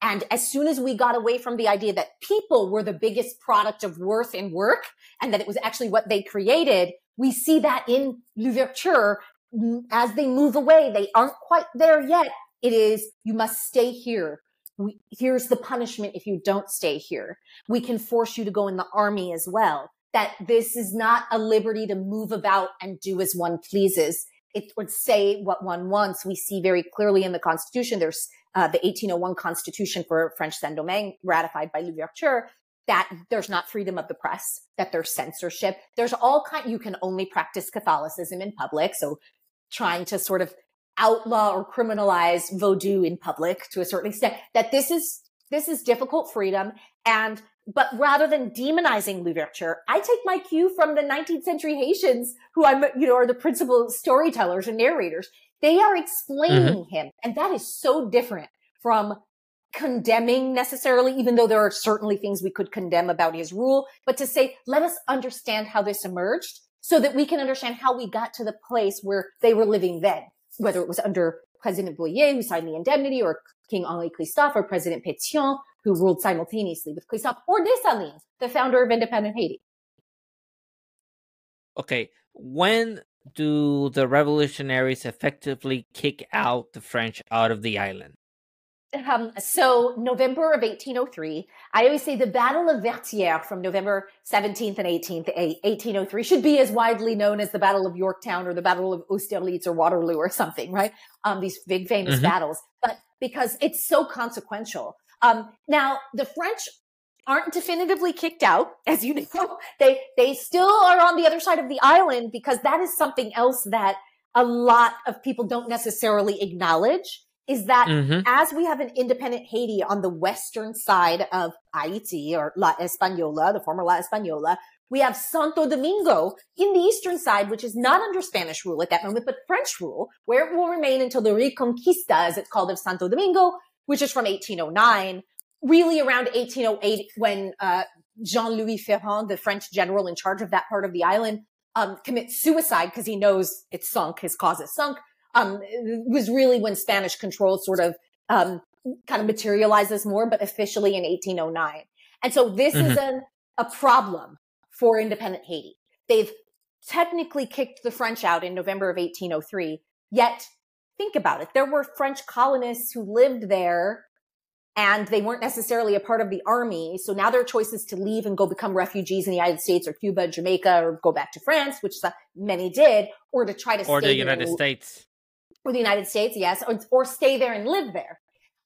And as soon as we got away from the idea that people were the biggest product of worth in work and that it was actually what they created, we see that in Louverture mm, as they move away. They aren't quite there yet. It is, you must stay here we, here's the punishment if you don't stay here. We can force you to go in the army as well. That this is not a liberty to move about and do as one pleases. It would say what one wants. We see very clearly in the Constitution. There's uh, the 1801 Constitution for French Saint-Domingue ratified by Louverture that there's not freedom of the press, that there's censorship. There's all kind, you can only practice Catholicism in public. So trying to sort of outlaw or criminalize Vodou in public to a certain extent, that this is, this is difficult freedom. And, but rather than demonizing Louverture, I take my cue from the 19th century Haitians who I'm, you know, are the principal storytellers and narrators. They are explaining mm-hmm. him. And that is so different from condemning necessarily, even though there are certainly things we could condemn about his rule, but to say, let us understand how this emerged so that we can understand how we got to the place where they were living then whether it was under President Boyer, who signed the indemnity, or King Henri Christophe, or President Pétion, who ruled simultaneously with Christophe or Dessalines, the founder of independent Haiti. Okay, when do the revolutionaries effectively kick out the French out of the island? Um, so November of 1803, I always say the Battle of Vertières from November 17th and 18th, 1803 should be as widely known as the Battle of Yorktown or the Battle of Austerlitz or Waterloo or something, right? Um, these big famous mm-hmm. battles, but because it's so consequential. Um, now the French aren't definitively kicked out, as you know. They they still are on the other side of the island because that is something else that a lot of people don't necessarily acknowledge is that mm-hmm. as we have an independent Haiti on the western side of Haiti or La Española, the former La Española, we have Santo Domingo in the eastern side, which is not under Spanish rule at that moment, but French rule, where it will remain until the Reconquista, as it's called, of Santo Domingo, which is from 1809, really around 1808 when uh, Jean-Louis Ferrand, the French general in charge of that part of the island, um, commits suicide because he knows it's sunk, his cause is sunk um, was really when Spanish control sort of um, kind of materializes more, but officially in 1809. And so this mm-hmm. is an, a problem for independent Haiti. They've technically kicked the French out in November of 1803. Yet, think about it. There were French colonists who lived there and they weren't necessarily a part of the army. So now their choice is to leave and go become refugees in the United States or Cuba, Jamaica, or go back to France, which many did, or to try to or the United States or the United States, yes, or, or stay there and live there.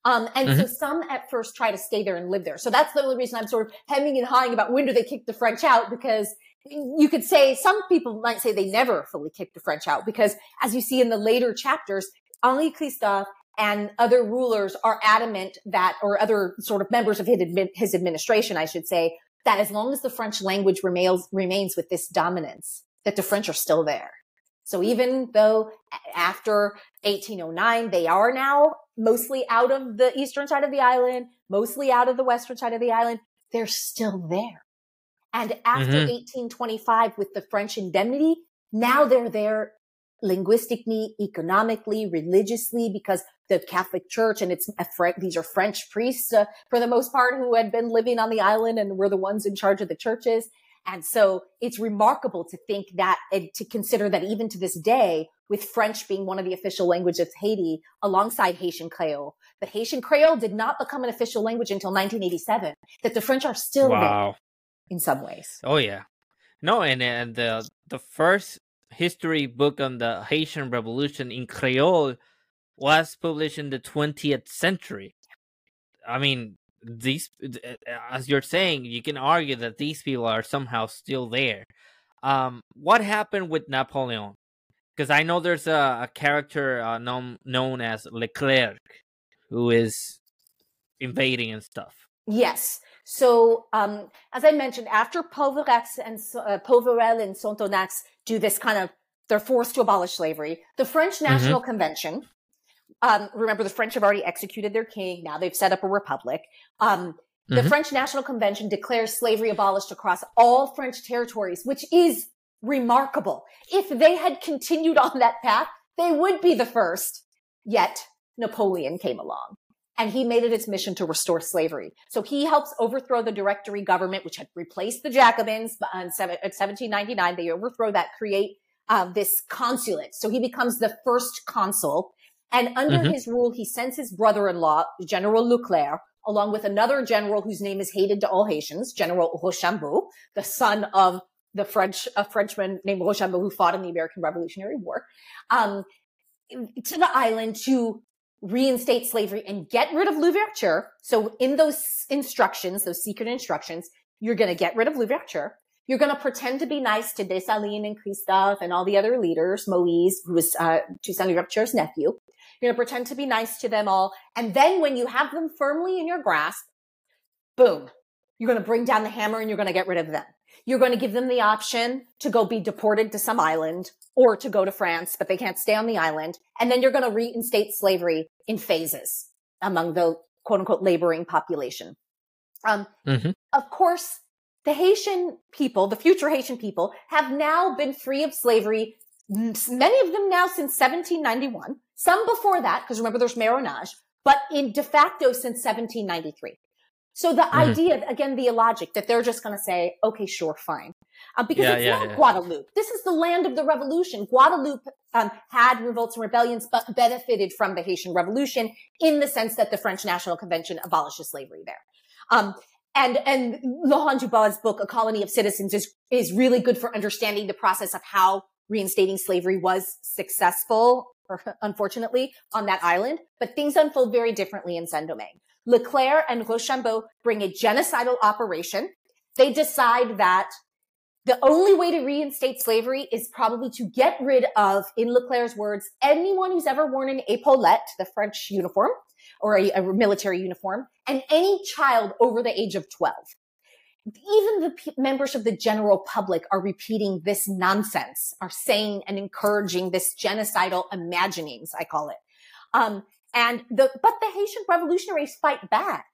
Um, and mm-hmm. so some at first try to stay there and live there. So that's the only reason I'm sort of hemming and hawing about when do they kick the French out because you could say some people might say they never fully kicked the French out because as you see in the later chapters, Henri Christophe and other rulers are adamant that, or other sort of members of his, his administration, I should say, that as long as the French language remains, remains with this dominance, that the French are still there. So even though after 1809, they are now mostly out of the eastern side of the island, mostly out of the western side of the island, they're still there. And after mm-hmm. 1825 with the French indemnity, now they're there linguistically, economically, religiously, because the Catholic Church and it's these are French priests uh, for the most part who had been living on the island and were the ones in charge of the churches. And so it's remarkable to think that and to consider that even to this day, with French being one of the official languages of Haiti alongside Haitian Creole, but Haitian Creole did not become an official language until 1987, that the French are still wow. there in some ways. Oh, yeah. No, and, and the, the first history book on the Haitian Revolution in Creole was published in the 20th century. I mean, these as you're saying you can argue that these people are somehow still there um what happened with napoleon because i know there's a, a character uh, known known as leclerc who is invading and stuff yes so um as i mentioned after Polverel's and uh, Poverel and Sonthonax do this kind of they're forced to abolish slavery the french mm-hmm. national mm-hmm. convention um, remember, the French have already executed their king. Now they've set up a republic. Um, the mm-hmm. French National Convention declares slavery abolished across all French territories, which is remarkable. If they had continued on that path, they would be the first. Yet Napoleon came along and he made it its mission to restore slavery. So he helps overthrow the Directory government, which had replaced the Jacobins in 1799. They overthrow that, create uh, this consulate. So he becomes the first consul and under mm-hmm. his rule, he sends his brother-in-law, General Leclerc, along with another general whose name is hated to all Haitians, General Rochambeau, the son of the French, a Frenchman named Rochambeau who fought in the American Revolutionary War, um, to the island to reinstate slavery and get rid of l'ouverture. So in those instructions, those secret instructions, you're going to get rid of l'ouverture. You're going to pretend to be nice to Dessalines and Christophe and all the other leaders, Moise, who was uh, Toussaint Louverture's nephew. You're going to pretend to be nice to them all. And then when you have them firmly in your grasp, boom, you're going to bring down the hammer and you're going to get rid of them. You're going to give them the option to go be deported to some island or to go to France, but they can't stay on the island. And then you're going to reinstate slavery in phases among the quote unquote laboring population. Um, mm-hmm. Of course, the Haitian people, the future Haitian people, have now been free of slavery, many of them now since 1791. Some before that, because remember there's marronage, but in de facto since 1793. So the mm-hmm. idea, again, the logic that they're just going to say, okay, sure, fine. Uh, because yeah, it's yeah, not yeah. Guadeloupe. This is the land of the revolution. Guadeloupe um, had revolts and rebellions, but benefited from the Haitian Revolution in the sense that the French National Convention abolishes slavery there. Um, and and Laurent Dubois's book, A Colony of Citizens, is is really good for understanding the process of how reinstating slavery was successful, unfortunately, on that island. But things unfold very differently in Saint Domingue. Leclerc and Rochambeau bring a genocidal operation. They decide that the only way to reinstate slavery is probably to get rid of, in Leclerc's words, anyone who's ever worn an epaulette, the French uniform, or a, a military uniform, and any child over the age of 12 even the p- members of the general public are repeating this nonsense, are saying and encouraging this genocidal imaginings, I call it. Um, and the, but the Haitian revolutionaries fight back.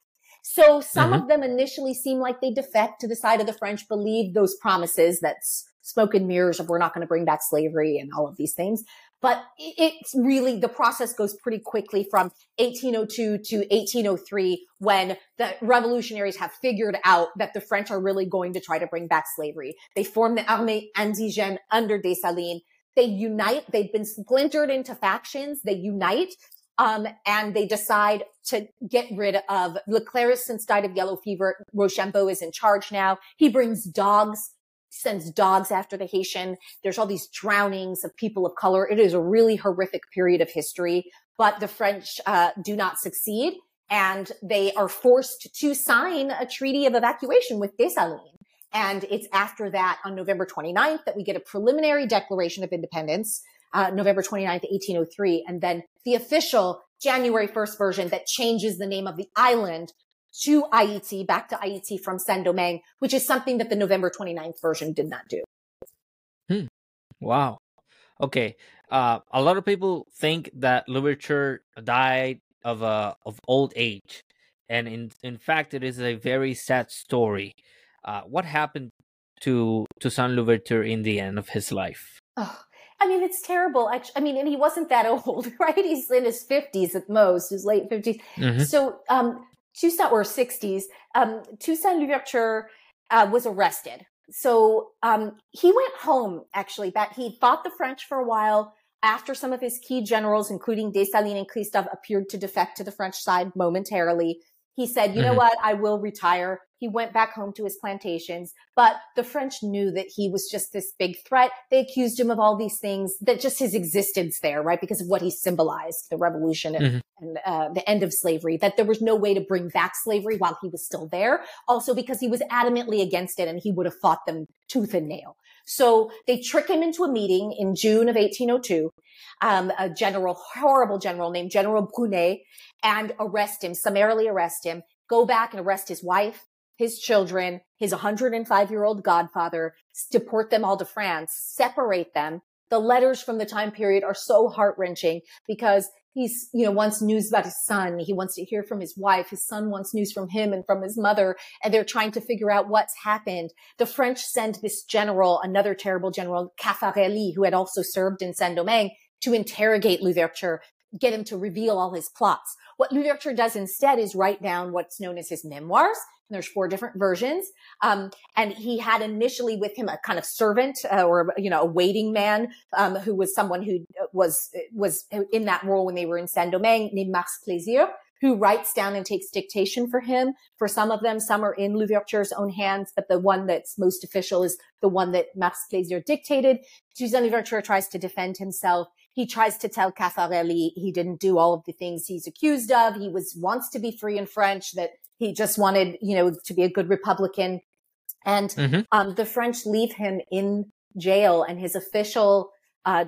So some mm-hmm. of them initially seem like they defect to the side of the French, believe those promises that's smoke and mirrors of we're not going to bring back slavery and all of these things. But it's really, the process goes pretty quickly from 1802 to 1803 when the revolutionaries have figured out that the French are really going to try to bring back slavery. They form the Armée Indigène under Dessalines. They unite. They've been splintered into factions. They unite um, and they decide to get rid of Leclerc since died of yellow fever. Rochambeau is in charge now. He brings dogs, sends dogs after the Haitian. There's all these drownings of people of color. It is a really horrific period of history, but the French uh, do not succeed and they are forced to sign a treaty of evacuation with Dessalines. And it's after that on November 29th that we get a preliminary declaration of independence uh, November 29th, 1803. And then the official January 1st version that changes the name of the island to Ayiti, back to Ayiti from Saint-Domingue, which is something that the November 29th version did not do. Hmm. Wow. Okay. Uh, a lot of people think that Louverture died of uh, of old age, and in in fact, it is a very sad story. Uh, what happened to to Saint Louverture in the end of his life? Oh, I mean, it's terrible. Actually, I mean, and he wasn't that old, right? He's in his fifties at most, his late 50s mm-hmm. So, um, Toussaint or sixties, um, Toussaint Louverture uh, was arrested. So, um, he went home actually. Back, he fought the French for a while. After some of his key generals, including Dessalines and Christophe, appeared to defect to the French side momentarily, he said, you know mm-hmm. what? I will retire. He went back home to his plantations, but the French knew that he was just this big threat. They accused him of all these things that just his existence there, right? Because of what he symbolized, the revolution mm-hmm. and, uh, the end of slavery, that there was no way to bring back slavery while he was still there. Also because he was adamantly against it and he would have fought them tooth and nail. So they trick him into a meeting in June of 1802. Um, a general, horrible general named General Brunet and arrest him, summarily arrest him, go back and arrest his wife, his children, his 105 year old godfather, deport them all to France, separate them. The letters from the time period are so heart wrenching because he's, you know, wants news about his son. He wants to hear from his wife. His son wants news from him and from his mother. And they're trying to figure out what's happened. The French send this general, another terrible general, Caffarelli, who had also served in Saint-Domingue to interrogate Louverture, get him to reveal all his plots. What Louverture does instead is write down what's known as his memoirs. There's four different versions. Um, and he had initially with him a kind of servant uh, or, you know, a waiting man, um, who was someone who was, was in that role when they were in Saint-Domingue named Mars Plaisir who writes down and takes dictation for him. For some of them, some are in Louverture's own hands, but the one that's most official is the one that Mars Plaisir dictated. Toussaint Louverture tries to defend himself. He tries to tell Caffarelli he didn't do all of the things he's accused of. He was wants to be free in French, that he just wanted, you know, to be a good Republican. And mm-hmm. um, the French leave him in jail, and his official uh,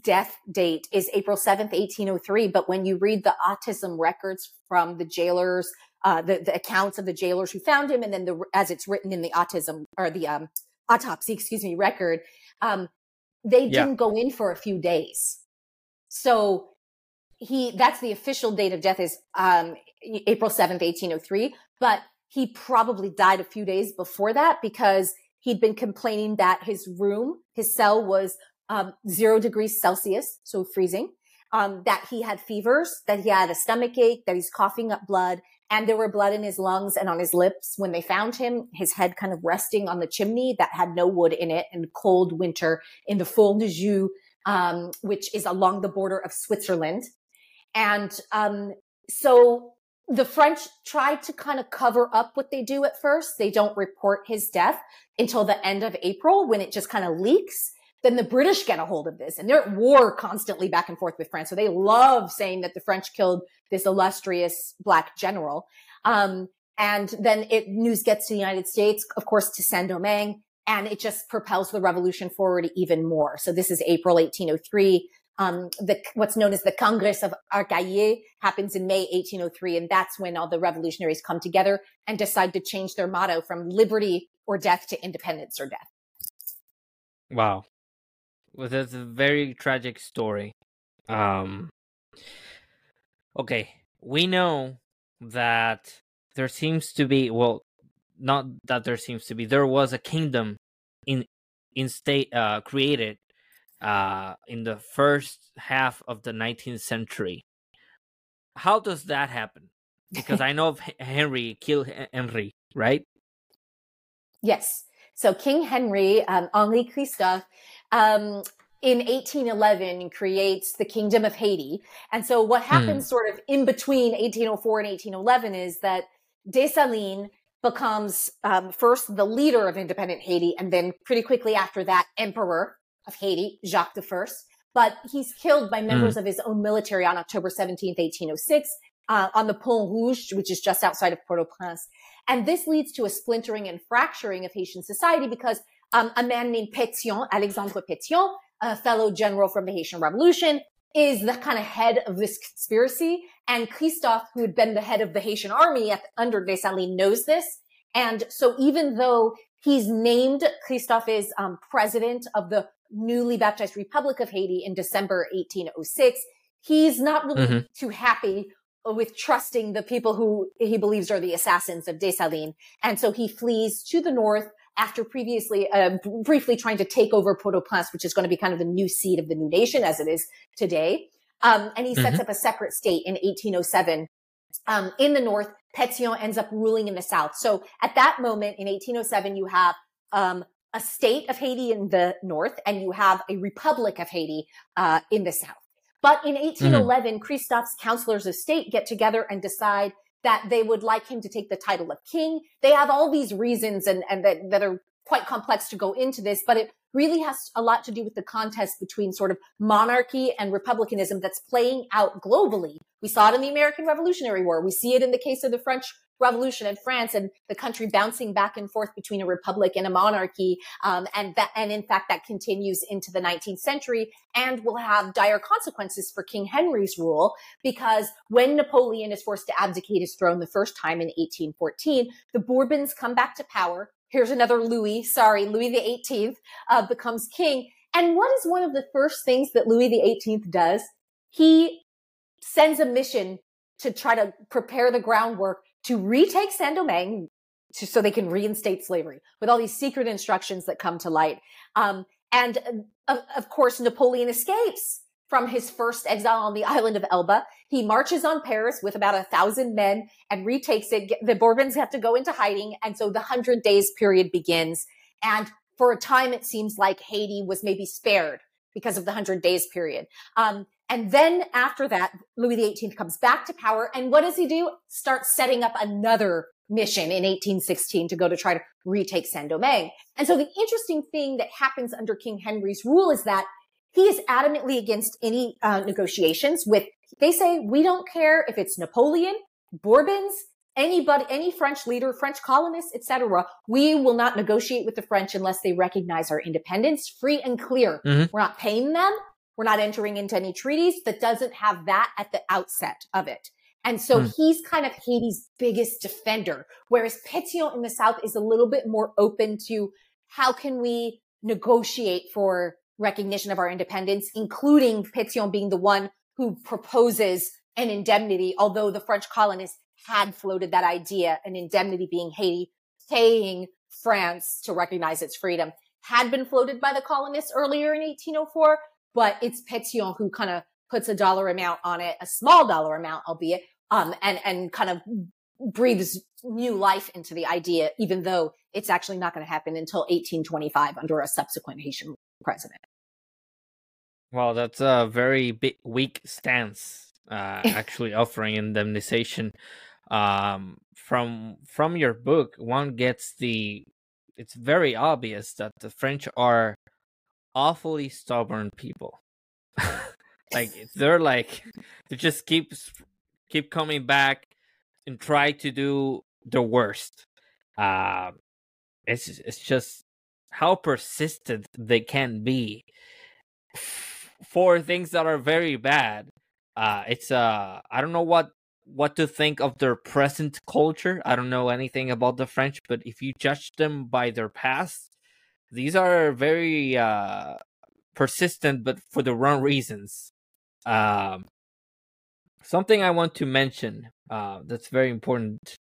death date is April 7th, 1803. But when you read the autism records from the jailers, uh, the, the accounts of the jailers who found him, and then the, as it's written in the autism or the, um, autopsy, excuse me, record, um, they yeah. didn't go in for a few days. So he, that's the official date of death is, um, April 7th, 1803. But he probably died a few days before that because he'd been complaining that his room, his cell was um, zero degrees Celsius, so freezing. um, that he had fevers, that he had a stomach ache, that he's coughing up blood, and there were blood in his lungs and on his lips. When they found him, his head kind of resting on the chimney that had no wood in it in cold winter in the Fort de Joux, um, which is along the border of Switzerland. And um, so the French try to kind of cover up what they do at first. They don't report his death until the end of April when it just kind of leaks. Then the British get a hold of this and they're at war constantly back and forth with France. So they love saying that the French killed this illustrious black general. Um, and then it news gets to the United States, of course, to Saint-Domingue, and it just propels the revolution forward even more. So this is April 1803. Um, the, what's known as the Congress of Arcahaie happens in May 1803. And that's when all the revolutionaries come together and decide to change their motto from liberty or death to independence or death. Wow. Well, that's a very tragic story. Um, okay. We know that there seems to be, well, not that there seems to be, there was a kingdom in, in state, uh, created uh, in the first half of the 19th century. How does that happen? Because I know of Henry, kill Henry, right? Yes. So King Henry, um, Henri Christophe, um, in 1811 creates the Kingdom of Haiti. And so what happens mm. sort of in between 1804 and 1811 is that Dessalines becomes um, first the leader of independent Haiti, and then pretty quickly after that, emperor of Haiti, Jacques I. But he's killed by members mm. of his own military on October 17th, 1806, uh, on the Pont Rouge, which is just outside of Port-au-Prince. And this leads to a splintering and fracturing of Haitian society because um, a man named Pétion, Alexandre Pétion, a fellow general from the Haitian Revolution, is the kind of head of this conspiracy. And Christophe, who had been the head of the Haitian army at, under Dessalines, knows this. And so even though he's named Christophe is um, president of the newly baptized Republic of Haiti in December 1806, he's not really mm-hmm. too happy with trusting the people who he believes are the assassins of Dessalines. And so he flees to the north after previously, uh, briefly trying to take over Port-au-Prince, which is going to be kind of the new seat of the new nation as it is today. Um, and he sets mm-hmm. up a separate state in 1807 um, in the north. Pétion ends up ruling in the south. So at that moment in 1807, you have um, a state of Haiti in the north and you have a republic of Haiti uh, in the south. But in 1811, mm-hmm. Christophe's counselors of state get together and decide that they would like him to take the title of king. They have all these reasons and, and that, that are quite complex to go into this, but it really has a lot to do with the contest between sort of monarchy and republicanism that's playing out globally. We saw it in the American Revolutionary War. We see it in the case of the French Revolution in France and the country bouncing back and forth between a republic and a monarchy. Um, and that, and in fact, that continues into the 19th century and will have dire consequences for King Henry's rule because when Napoleon is forced to abdicate his throne the first time in 1814, the Bourbons come back to power. Here's another Louis, sorry, Louis the 18th uh, becomes king. And what is one of the first things that Louis the 18th does? He sends a mission to try to prepare the groundwork to retake Saint Domingue to, so they can reinstate slavery with all these secret instructions that come to light. Um, and uh, of course, Napoleon escapes from his first exile on the island of Elba. He marches on Paris with about a thousand men and retakes it. The Bourbons have to go into hiding. And so the hundred days period begins. And for a time, it seems like Haiti was maybe spared because of the hundred days period. Um, and then after that, Louis XVIII comes back to power. And what does he do? Starts setting up another mission in 1816 to go to try to retake Saint-Domingue. And so the interesting thing that happens under King Henry's rule is that he is adamantly against any uh, negotiations with, they say, we don't care if it's Napoleon, Bourbons, anybody, any French leader, French colonists, etc. We will not negotiate with the French unless they recognize our independence, free and clear. Mm-hmm. We're not paying them. We're not entering into any treaties that doesn't have that at the outset of it. And so mm. he's kind of Haiti's biggest defender, whereas Pétion in the South is a little bit more open to how can we negotiate for recognition of our independence, including Pétion being the one who proposes an indemnity, although the French colonists had floated that idea, an indemnity being Haiti paying France to recognize its freedom, had been floated by the colonists earlier in 1804 but it's Pétion who kind of puts a dollar amount on it, a small dollar amount, albeit, um, and, and kind of breathes new life into the idea, even though it's actually not going to happen until 1825 under a subsequent Haitian president. Well, that's a very big, weak stance, uh, actually offering indemnization. Um, from from your book, one gets the. It's very obvious that the French are awfully stubborn people. like they're like they just keep keep coming back and try to do the worst. Uh, it's it's just how persistent they can be for things that are very bad. Uh, it's uh, I don't know what what to think of their present culture. I don't know anything about the French, but if you judge them by their past, these are very uh persistent, but for the wrong reasons. Um, something I want to mention uh, that's very important.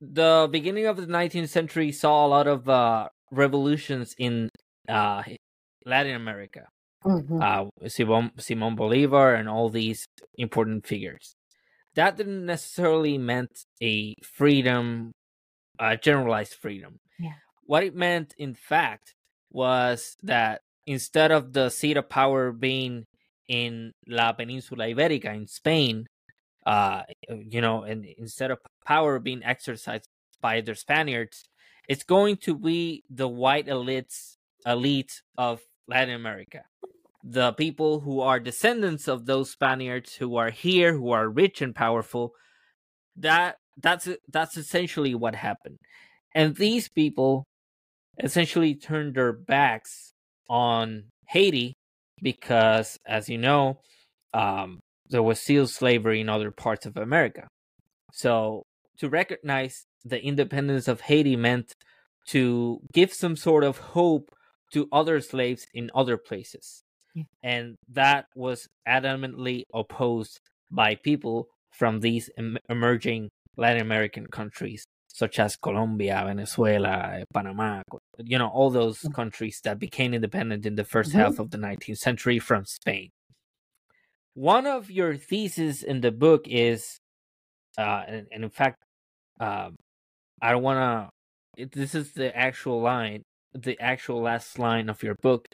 The beginning of the 19th century saw a lot of uh, revolutions in uh, Latin America. Mm-hmm. Uh, Simon, Simon Bolivar and all these important figures. That didn't necessarily meant a freedom, a generalized freedom. What it meant, in fact, was that instead of the seat of power being in La Península Ibérica in Spain, uh, you know, and instead of power being exercised by the Spaniards, it's going to be the white elites elite of Latin America. The people who are descendants of those Spaniards who are here, who are rich and powerful, that that's that's essentially what happened. And these people essentially turned their backs on Haiti because, as you know, um, there was still slavery in other parts of America. So to recognize the independence of Haiti meant to give some sort of hope to other slaves in other places. Yeah. And that was adamantly opposed by people from these em- emerging Latin American countries such as Colombia, Venezuela, Panama, you know, all those mm. countries that became independent in the 1st mm-hmm. half of the 19th century from Spain. One of your theses in the book is, uh, and, and in fact, uh, I don't want to, this is the actual line, the actual last line of your book.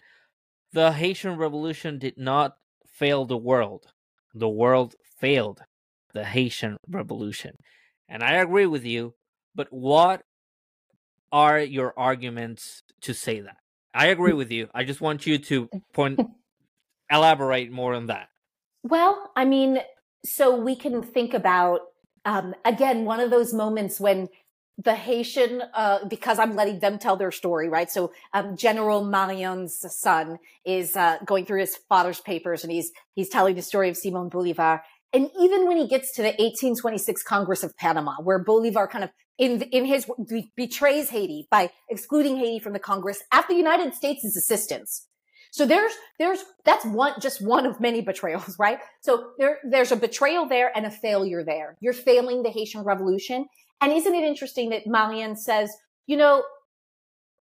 The Haitian Revolution did not fail the world, the world failed the Haitian Revolution. And I agree with you but what are your arguments to say that? I agree with you. I just want you to point elaborate more on that. Well, I mean, so we can think about um, again one of those moments when the Haitian, uh, because I'm letting them tell their story, right? So um, General Marion's son is uh, going through his father's papers, and he's he's telling the story of Simon Bolivar. And even when he gets to the 1826 Congress of Panama, where Bolivar kind of in in his betrays Haiti by excluding Haiti from the Congress at the United States' assistance. So there's there's that's one just one of many betrayals, right? So there there's a betrayal there and a failure there. You're failing the Haitian Revolution, and isn't it interesting that Marion says, you know,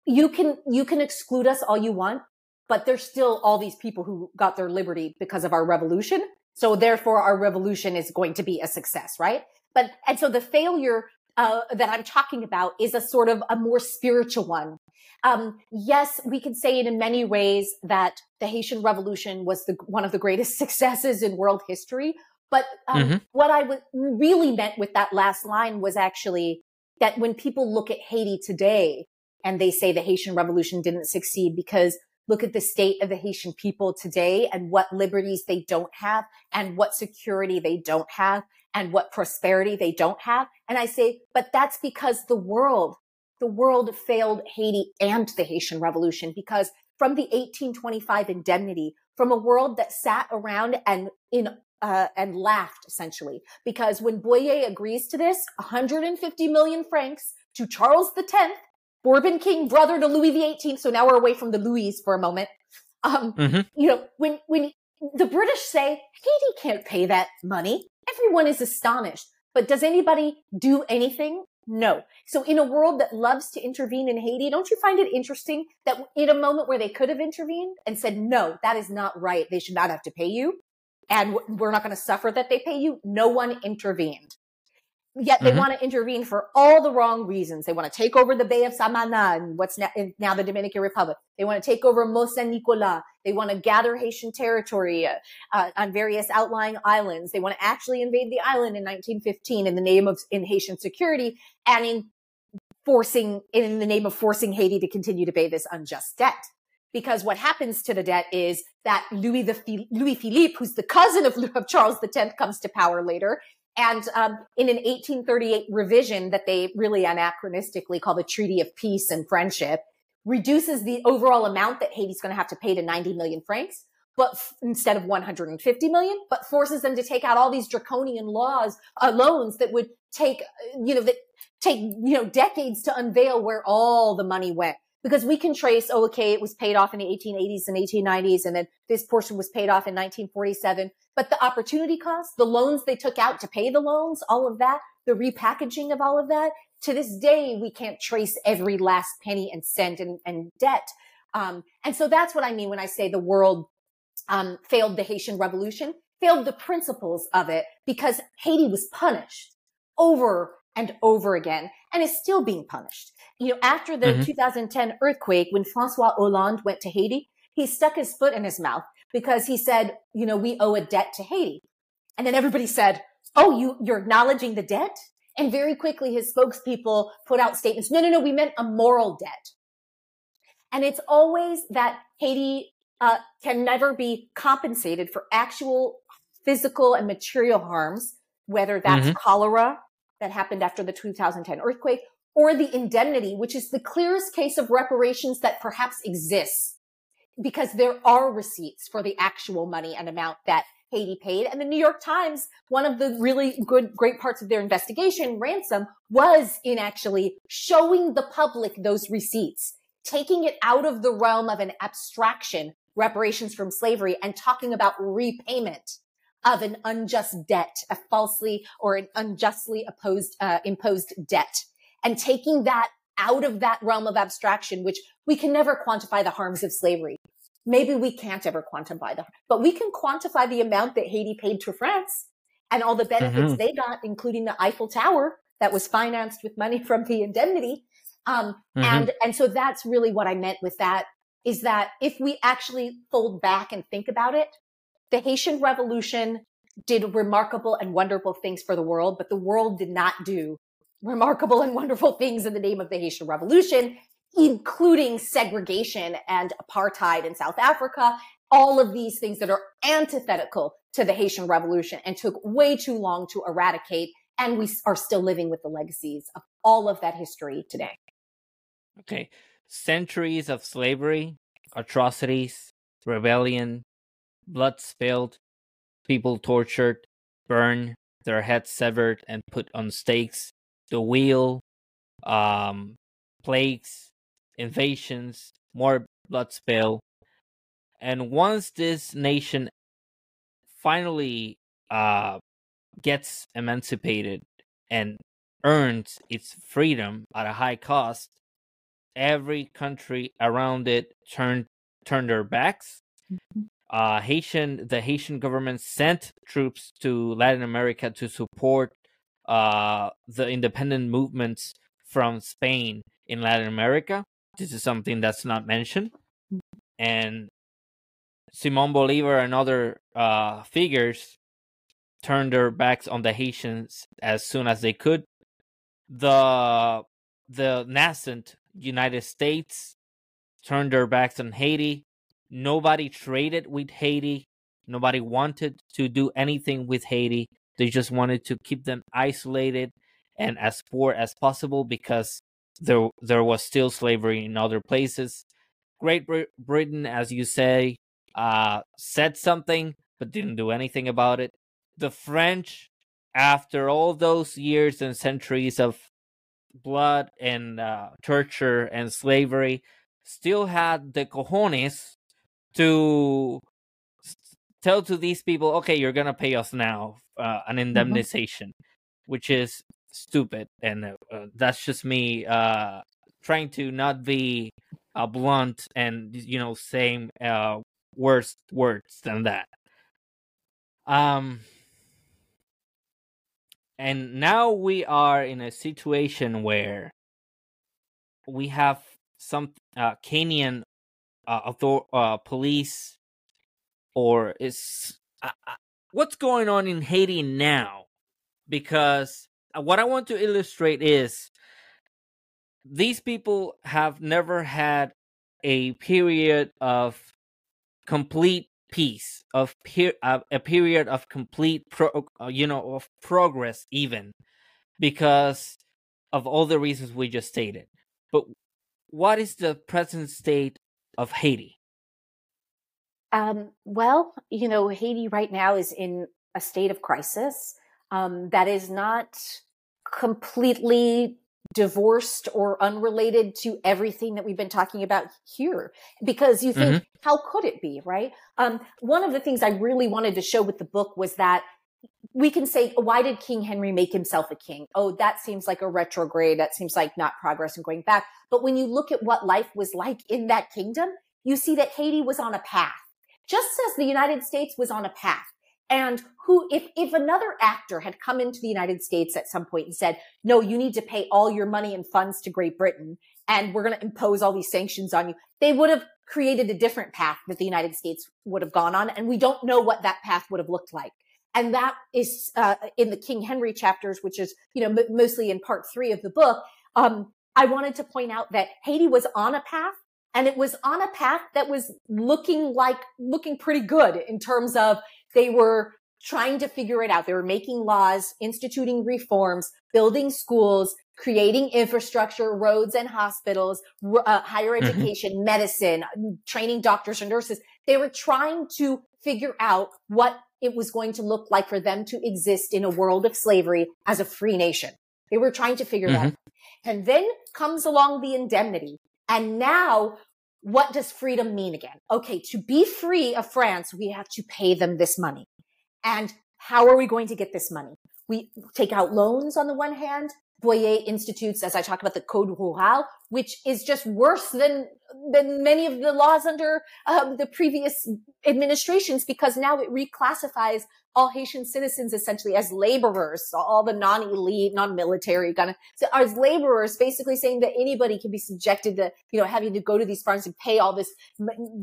you can you can exclude us all you want, but there's still all these people who got their liberty because of our revolution. So therefore, our revolution is going to be a success, right? But and so the failure uh, that I'm talking about is a sort of a more spiritual one. Um, yes, we can say it in many ways that the Haitian Revolution was the, one of the greatest successes in world history. But um, mm-hmm. what I w- really meant with that last line was actually that when people look at Haiti today and they say the Haitian Revolution didn't succeed because look at the state of the Haitian people today and what liberties they don't have and what security they don't have and what prosperity they don't have. And I say, but that's because the world, the world failed Haiti and the Haitian Revolution because from the 1825 indemnity, from a world that sat around and in uh, and laughed essentially because when Boyer agrees to this, 150 million francs to Charles X, Bourbon king, brother to Louis XVIII. So now we're away from the Louis for a moment. Um, mm-hmm. you know, when when the British say Haiti can't pay that money, everyone is astonished. But does anybody do anything No. So in a world that loves to intervene in Haiti, don't you find it interesting that in a moment where they could have intervened and said, no, that is not right. They should not have to pay you. And we're not going to suffer that they pay you. No one intervened. Yet they mm-hmm. want to intervene for all the wrong reasons. They want to take over the Bay of Samana and what's now, now the Dominican Republic. They want to take over Môle Saint Nicolas. They want to gather Haitian territory uh, uh, on various outlying islands. They want to actually invade the island in 1915 in the name of in Haitian security and in forcing in the name of forcing Haiti to continue to pay this unjust debt. Because what happens to the debt is that Louis the Louis Philippe, who's the cousin of, of Charles X, comes to power later and um, in an 1838 revision that they really anachronistically call the Treaty of Peace and Friendship, reduces the overall amount that Haiti's going to have to pay to 90 million francs, but f- instead of 150 million, but forces them to take out all these draconian laws, uh, loans that would take, you know, that take, you know, decades to unveil where all the money went because we can trace, oh, okay, it was paid off in the 1880s and 1890s, and then this portion was paid off in 1947. But the opportunity cost, the loans they took out to pay the loans, all of that, the repackaging of all of that, to this day, we can't trace every last penny and cent and, and debt. Um, and so that's what I mean when I say the world um, failed the Haitian Revolution, failed the principles of it because Haiti was punished over and over again and is still being punished. You know, after the mm-hmm. 2010 earthquake, when Francois Hollande went to Haiti, he stuck his foot in his mouth because he said, you know, we owe a debt to Haiti. And then everybody said, oh, you, you're acknowledging the debt? And very quickly his spokespeople put out statements. No, no, no, we meant a moral debt. And it's always that Haiti uh, can never be compensated for actual physical and material harms, whether that's mm-hmm. cholera that happened after the 2010 earthquake or the indemnity, which is the clearest case of reparations that perhaps exists because there are receipts for the actual money and amount that Haiti paid. And the New York Times, one of the really good, great parts of their investigation, ransom, was in actually showing the public those receipts, taking it out of the realm of an abstraction, reparations from slavery, and talking about repayment of an unjust debt, a falsely or an unjustly opposed, uh, imposed debt and taking that out of that realm of abstraction, which we can never quantify the harms of slavery. Maybe we can't ever quantify them, but we can quantify the amount that Haiti paid to France and all the benefits mm-hmm. they got, including the Eiffel Tower that was financed with money from the indemnity. Um, mm-hmm. and, and so that's really what I meant with that is that if we actually fold back and think about it, the Haitian revolution did remarkable and wonderful things for the world, but the world did not do remarkable and wonderful things in the name of the Haitian Revolution, including segregation and apartheid in South Africa, all of these things that are antithetical to the Haitian Revolution and took way too long to eradicate. And we are still living with the legacies of all of that history today. Okay. Centuries of slavery, atrocities, rebellion, blood spilled, people tortured, burned, their heads severed and put on stakes, the wheel, um, plagues, invasions, more blood spill. And once this nation finally uh, gets emancipated and earns its freedom at a high cost, every country around it turned turned their backs. Mm-hmm. Uh, Haitian, the Haitian government sent troops to Latin America to support uh, the independent movements from Spain in Latin America. This is something that's not mentioned. And Simon Bolivar and other uh, figures turned their backs on the Haitians as soon as they could. The the nascent United States turned their backs on Haiti. Nobody traded with Haiti. Nobody wanted to do anything with Haiti. They just wanted to keep them isolated and as poor as possible because there there was still slavery in other places. Great Britain, as you say, uh, said something but didn't do anything about it. The French, after all those years and centuries of blood and uh, torture and slavery, still had the cojones to tell to these people, okay, you're gonna pay us now uh, an mm-hmm. indemnization, mm-hmm. which is stupid, and uh, uh, that's just me uh, trying to not be uh, blunt and you know saying uh, worse words than that. Um, and now we are in a situation where we have some uh, Kenyan uh, author- uh, police or is uh, what's going on in Haiti now? Because uh, what I want to illustrate is these people have never had a period of complete peace of per- uh, a period of complete pro- uh, you know of progress even because of all the reasons we just stated but what is the present state of haiti um, well you know haiti right now is in a state of crisis um, that is not completely divorced or unrelated to everything that we've been talking about here because you think mm-hmm. how could it be right um, one of the things i really wanted to show with the book was that we can say why did king henry make himself a king? Oh that seems like a retrograde. That seems like not progress and going back. But when you look at what life was like in that kingdom you see that haiti was on a path just as the united states was on a path. And who if if another actor had come into the united states at some point and said no you need to pay all your money and funds to great britain and we're going to impose all these sanctions on you they would have created a different path that the united states would have gone on and we don't know what that path would have looked like and that is uh, in the king henry chapters which is you know m- mostly in part three of the book um, i wanted to point out that haiti was on a path and it was on a path that was looking like looking pretty good in terms of they were trying to figure it out. They were making laws, instituting reforms, building schools, creating infrastructure, roads and hospitals, uh, higher mm-hmm. education, mm-hmm. medicine, training doctors and nurses. They were trying to figure out what it was going to look like for them to exist in a world of slavery as a free nation. They were trying to figure mm-hmm. that out. And then comes along the indemnity. And now what does freedom mean again? Okay, to be free of France, we have to pay them this money. And how are we going to get this money? We take out loans on the one hand, Boyer institutes, as I talk about the Code Rural, which is just worse than than many of the laws under um, the previous administrations because now it reclassifies all Haitian citizens essentially as laborers, all the non-elite, non-military kind of so as laborers, basically saying that anybody can be subjected to, you know, having to go to these farms and pay all this,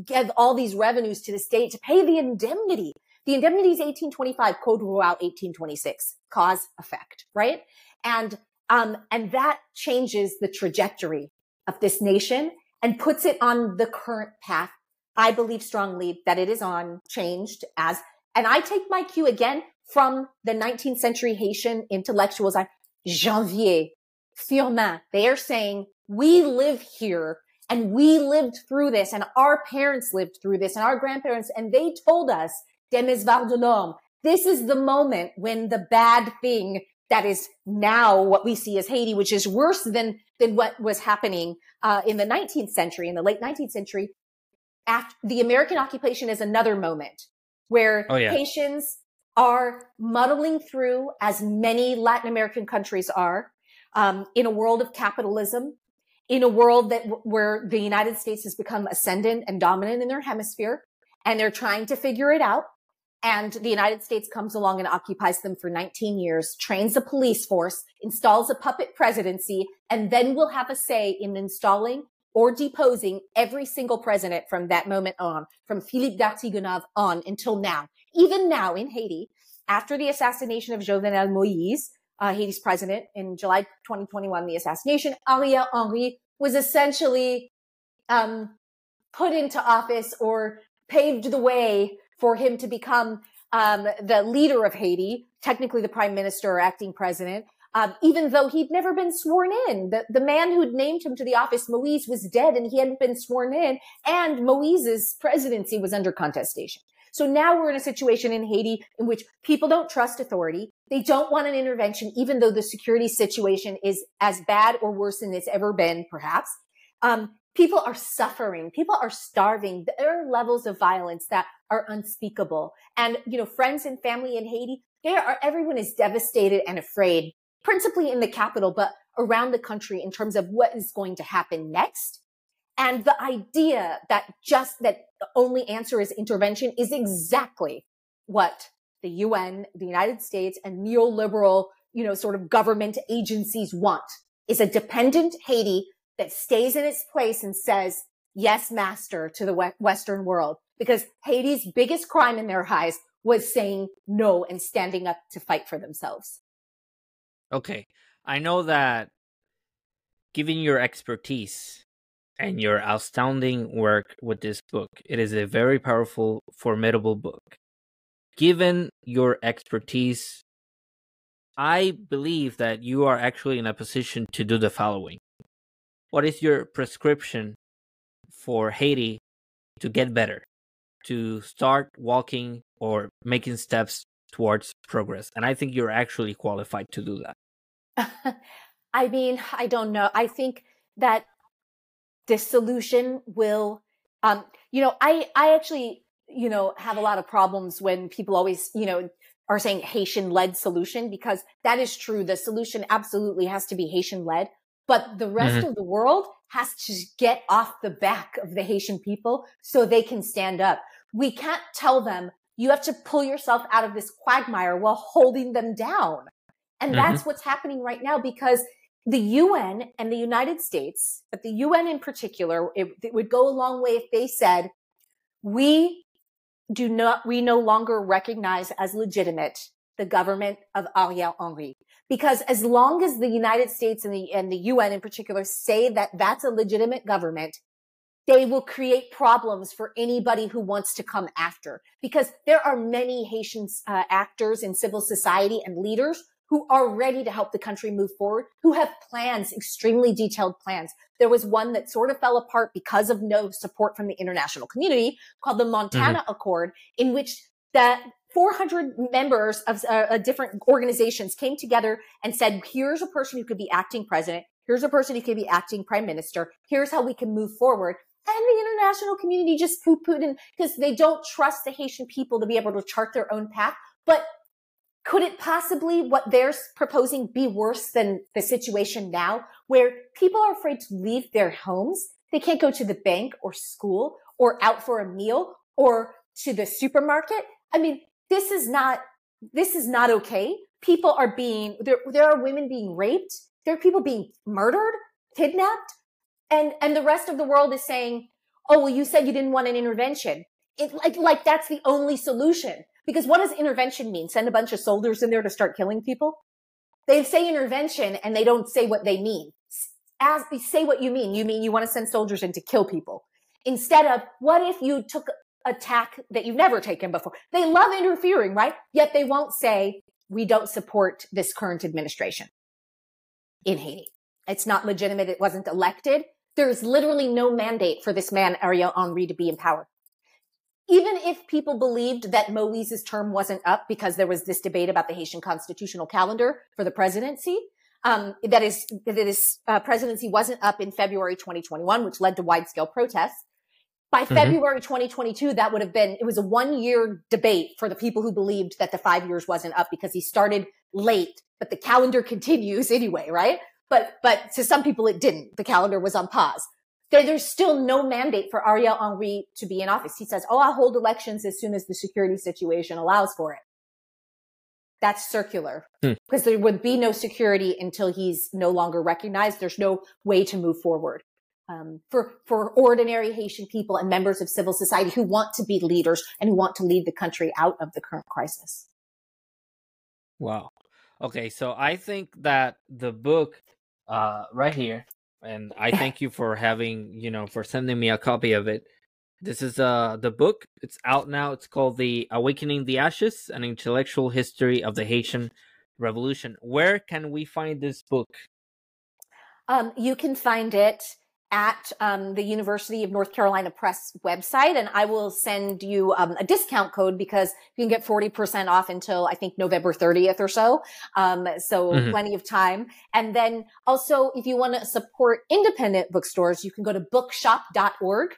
give all these revenues to the state to pay the indemnity. The indemnity is 1825, Code Rural 1826, cause effect, right? And um, and that changes the trajectory of this nation and puts it on the current path. I believe strongly that it is on changed as, and I take my cue again from the 19th century Haitian intellectuals, I, Janvier, Firmin. They are saying we live here and we lived through this and our parents lived through this and our grandparents and they told us, Demesvar Delorme, this is the moment when the bad thing that is now what we see as Haiti, which is worse than than what was happening uh, in the 19th century, in the late 19th century. After the American occupation is another moment where oh, yeah. Haitians are muddling through, as many Latin American countries are, um, in a world of capitalism, in a world that where the United States has become ascendant and dominant in their hemisphere, and they're trying to figure it out. And the United States comes along and occupies them for 19 years, trains a police force, installs a puppet presidency, and then will have a say in installing or deposing every single president from that moment on, from Philippe Dartiguenave on until now. Even now in Haiti, after the assassination of Jovenel Moïse, uh, Haiti's president in July 2021, the assassination, Ariel Henry was essentially um, put into office or paved the way for him to become um, the leader of Haiti, technically the prime minister or acting president, um, even though he'd never been sworn in. The, the man who'd named him to the office, Moise, was dead and he hadn't been sworn in, and Moise's presidency was under contestation. So now we're in a situation in Haiti in which people don't trust authority. They don't want an intervention, even though the security situation is as bad or worse than it's ever been, perhaps. Um, people are suffering. People are starving. There are levels of violence that are unspeakable. And, you know, friends and family in Haiti, they are, everyone is devastated and afraid. principally in the capital, but around the country in terms of what is going to happen next. And the idea that just that the only answer is intervention is exactly what the UN, the United States and neoliberal, you know, sort of government agencies want is a dependent Haiti that stays in its place and says, yes, master to the Western world. Because Haiti's biggest crime in their eyes was saying no and standing up to fight for themselves. Okay. I know that given your expertise and your astounding work with this book, it is a very powerful, formidable book. Given your expertise, I believe that you are actually in a position to do the following. What is your prescription for Haiti to get better, to start walking or making steps towards progress? And I think you're actually qualified to do that. I mean, I don't know. I think that the solution will, um, you know, I, I actually, you know, have a lot of problems when people always, you know, are saying Haitian led solution because that is true. The solution absolutely has to be Haitian led, but the rest mm-hmm. of the world has to get off the back of the Haitian people so they can stand up. We can't tell them you have to pull yourself out of this quagmire while holding them down. And mm-hmm. that's what's happening right now because the UN and the United States, but the UN in particular, it, it, would go a long way if they said, we do not, we no longer recognize as legitimate the government of Ariel Henry. Because as long as the United States and the, and the UN in particular say that that's a legitimate government, they will create problems for anybody who wants to come after. Because there are many Haitian uh, actors in civil society and leaders who are ready to help the country move forward, who have plans, extremely detailed plans. There was one that sort of fell apart because of no support from the international community called the Montana mm-hmm. Accord, in which that 400 members of uh, uh, different organizations came together and said, here's a person who could be acting president. Here's a person who could be acting prime minister. Here's how we can move forward. And the international community just poo pooed in because they don't trust the Haitian people to be able to chart their own path. But could it possibly what they're proposing be worse than the situation now where people are afraid to leave their homes? They can't go to the bank or school or out for a meal or to the supermarket. I mean, this is not, this is not okay. People are being, there, there are women being raped. There are people being murdered, kidnapped. And, and the rest of the world is saying, Oh, well, you said you didn't want an intervention. It, like, like that's the only solution. Because what does intervention mean? Send a bunch of soldiers in there to start killing people? They say intervention and they don't say what they mean. As say what you mean. You mean you want to send soldiers in to kill people. Instead of what if you took a tack that you've never taken before? They love interfering, right? Yet they won't say we don't support this current administration in Haiti. It's not legitimate. It wasn't elected. There's literally no mandate for this man, Ariel Henry, to be in power even if people believed that Moise's term wasn't up because there was this debate about the Haitian constitutional calendar for the presidency, um, that is, that his uh, presidency wasn't up in February 2021, which led to wide scale protests. By mm-hmm. February 2022, that would have been, it was a one year debate for the people who believed that the five years wasn't up because he started late, but the calendar continues anyway, right? But, but to some people it didn't. The calendar was on pause there's still no mandate for Ariel Henry to be in office. He says, Oh, I'll hold elections as soon as the security situation allows for it. That's circular hmm. because there would be no security until he's no longer recognized. There's no way to move forward. Um, for for ordinary Haitian people and members of civil society who want to be leaders and who want to lead the country out of the current crisis. Wow. Okay, so I think that the book uh, right here and I thank you for having you know for sending me a copy of it. This is uh the book. It's out now. It's called The Awakening the Ashes: An Intellectual History of the Haitian Revolution. Where can we find this book? Um, you can find it at um, the University of North Carolina Press website, and I will send you um, a discount code because you can get 40% off until I think November 30th or so. Um, so mm-hmm. plenty of time. And then also, if you want to support independent bookstores, you can go to bookshop.org.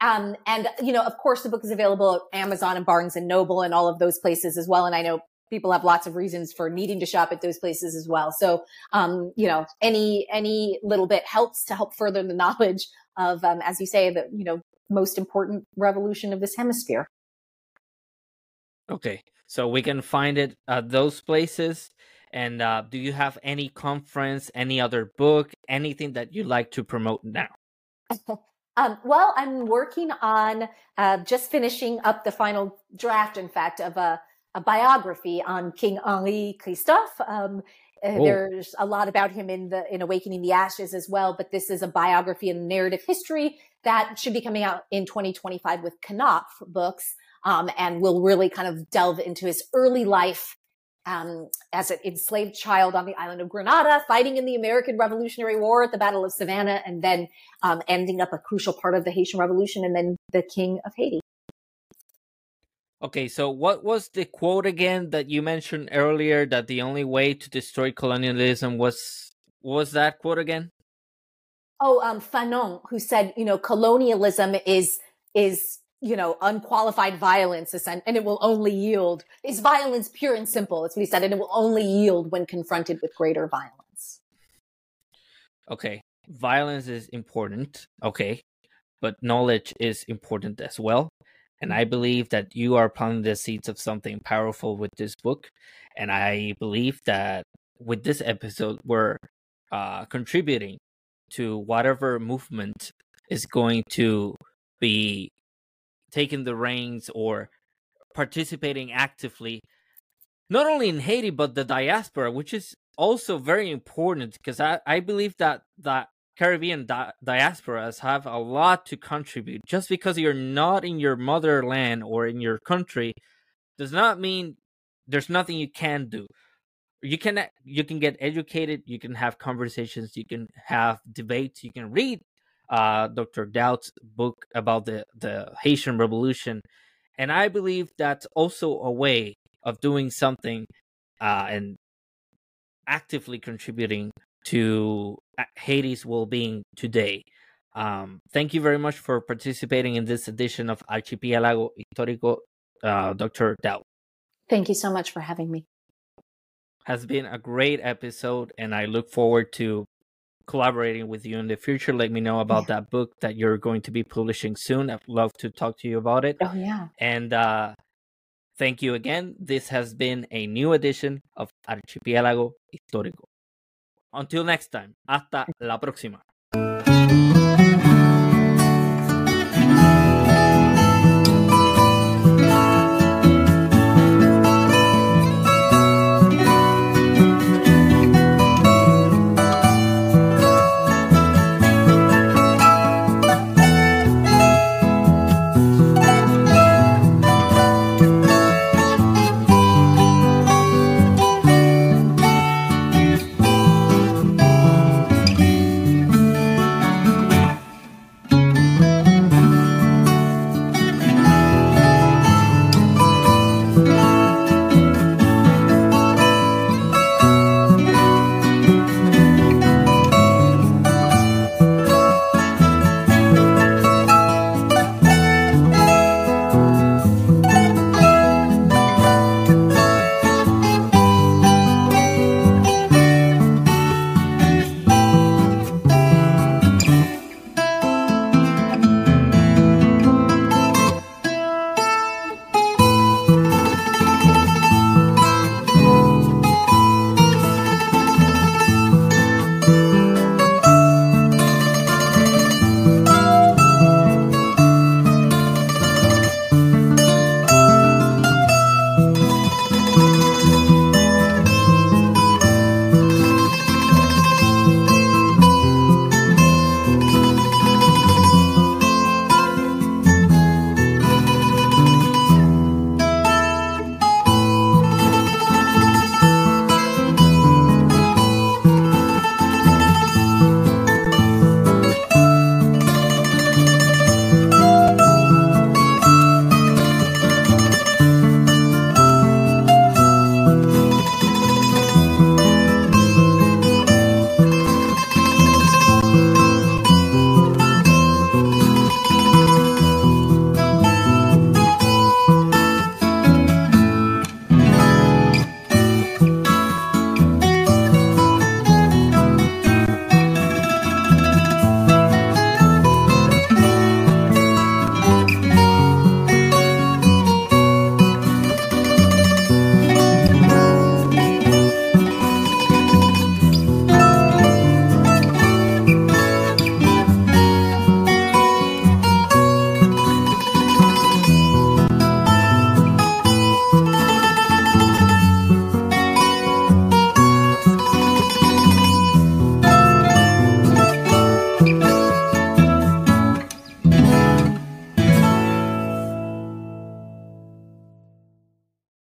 Um, and you know, of course, the book is available at Amazon and Barnes and Noble and all of those places as well. And I know people have lots of reasons for needing to shop at those places as well. So, um, you know, any any little bit helps to help further the knowledge of, um, as you say, the you know most important revolution of this hemisphere. Okay, so we can find it at those places. And uh, do you have any conference, any other book, anything that you'd like to promote now? um, well, I'm working on uh, just finishing up the final draft, in fact, of a a biography on King Henri Christophe. Um, uh, oh. There's a lot about him in the in Awakening the Ashes as well, but this is a biography and narrative history that should be coming out in 2025 with Knopf books, um, and will really kind of delve into his early life um, as an enslaved child on the island of Grenada, fighting in the American Revolutionary War at the Battle of Savannah, and then um, ending up a crucial part of the Haitian Revolution, and then the King of Haiti. Okay, so what was the quote again that you mentioned earlier that the only way to destroy colonialism was was that quote again? Oh, um Fanon, who said, you know, colonialism is is you know unqualified violence and it will only yield is violence pure and simple. It's what he said, and it will only yield when confronted with greater violence. Okay, violence is important. Okay, but knowledge is important as well. And I believe that you are planting the seeds of something powerful with this book. And I believe that with this episode, we're uh, contributing to whatever movement is going to be taking the reins or participating actively, not only in Haiti, but the diaspora, which is also very important because I, I believe that that Caribbean di- diasporas have a lot to contribute. Just because you're not in your motherland or in your country does not mean there's nothing you can do. You can you can get educated, you can have conversations, you can have debates, you can read uh, Dr. Daut's book about the the Haitian Revolution, and I believe that's also a way of doing something uh, and actively contributing to Haiti's well-being today. Um, thank you very much for participating in this edition of Archipiélago Histórico, uh, Dr. Daut. Thank you so much for having me. Has been a great episode, and I look forward to collaborating with you in the future. Let me know about yeah. that book that you're going to be publishing soon. I'd love to talk to you about it. Oh, yeah. And uh, thank you again. This has been a new edition of Archipiélago Histórico. Until next time. Hasta la próxima.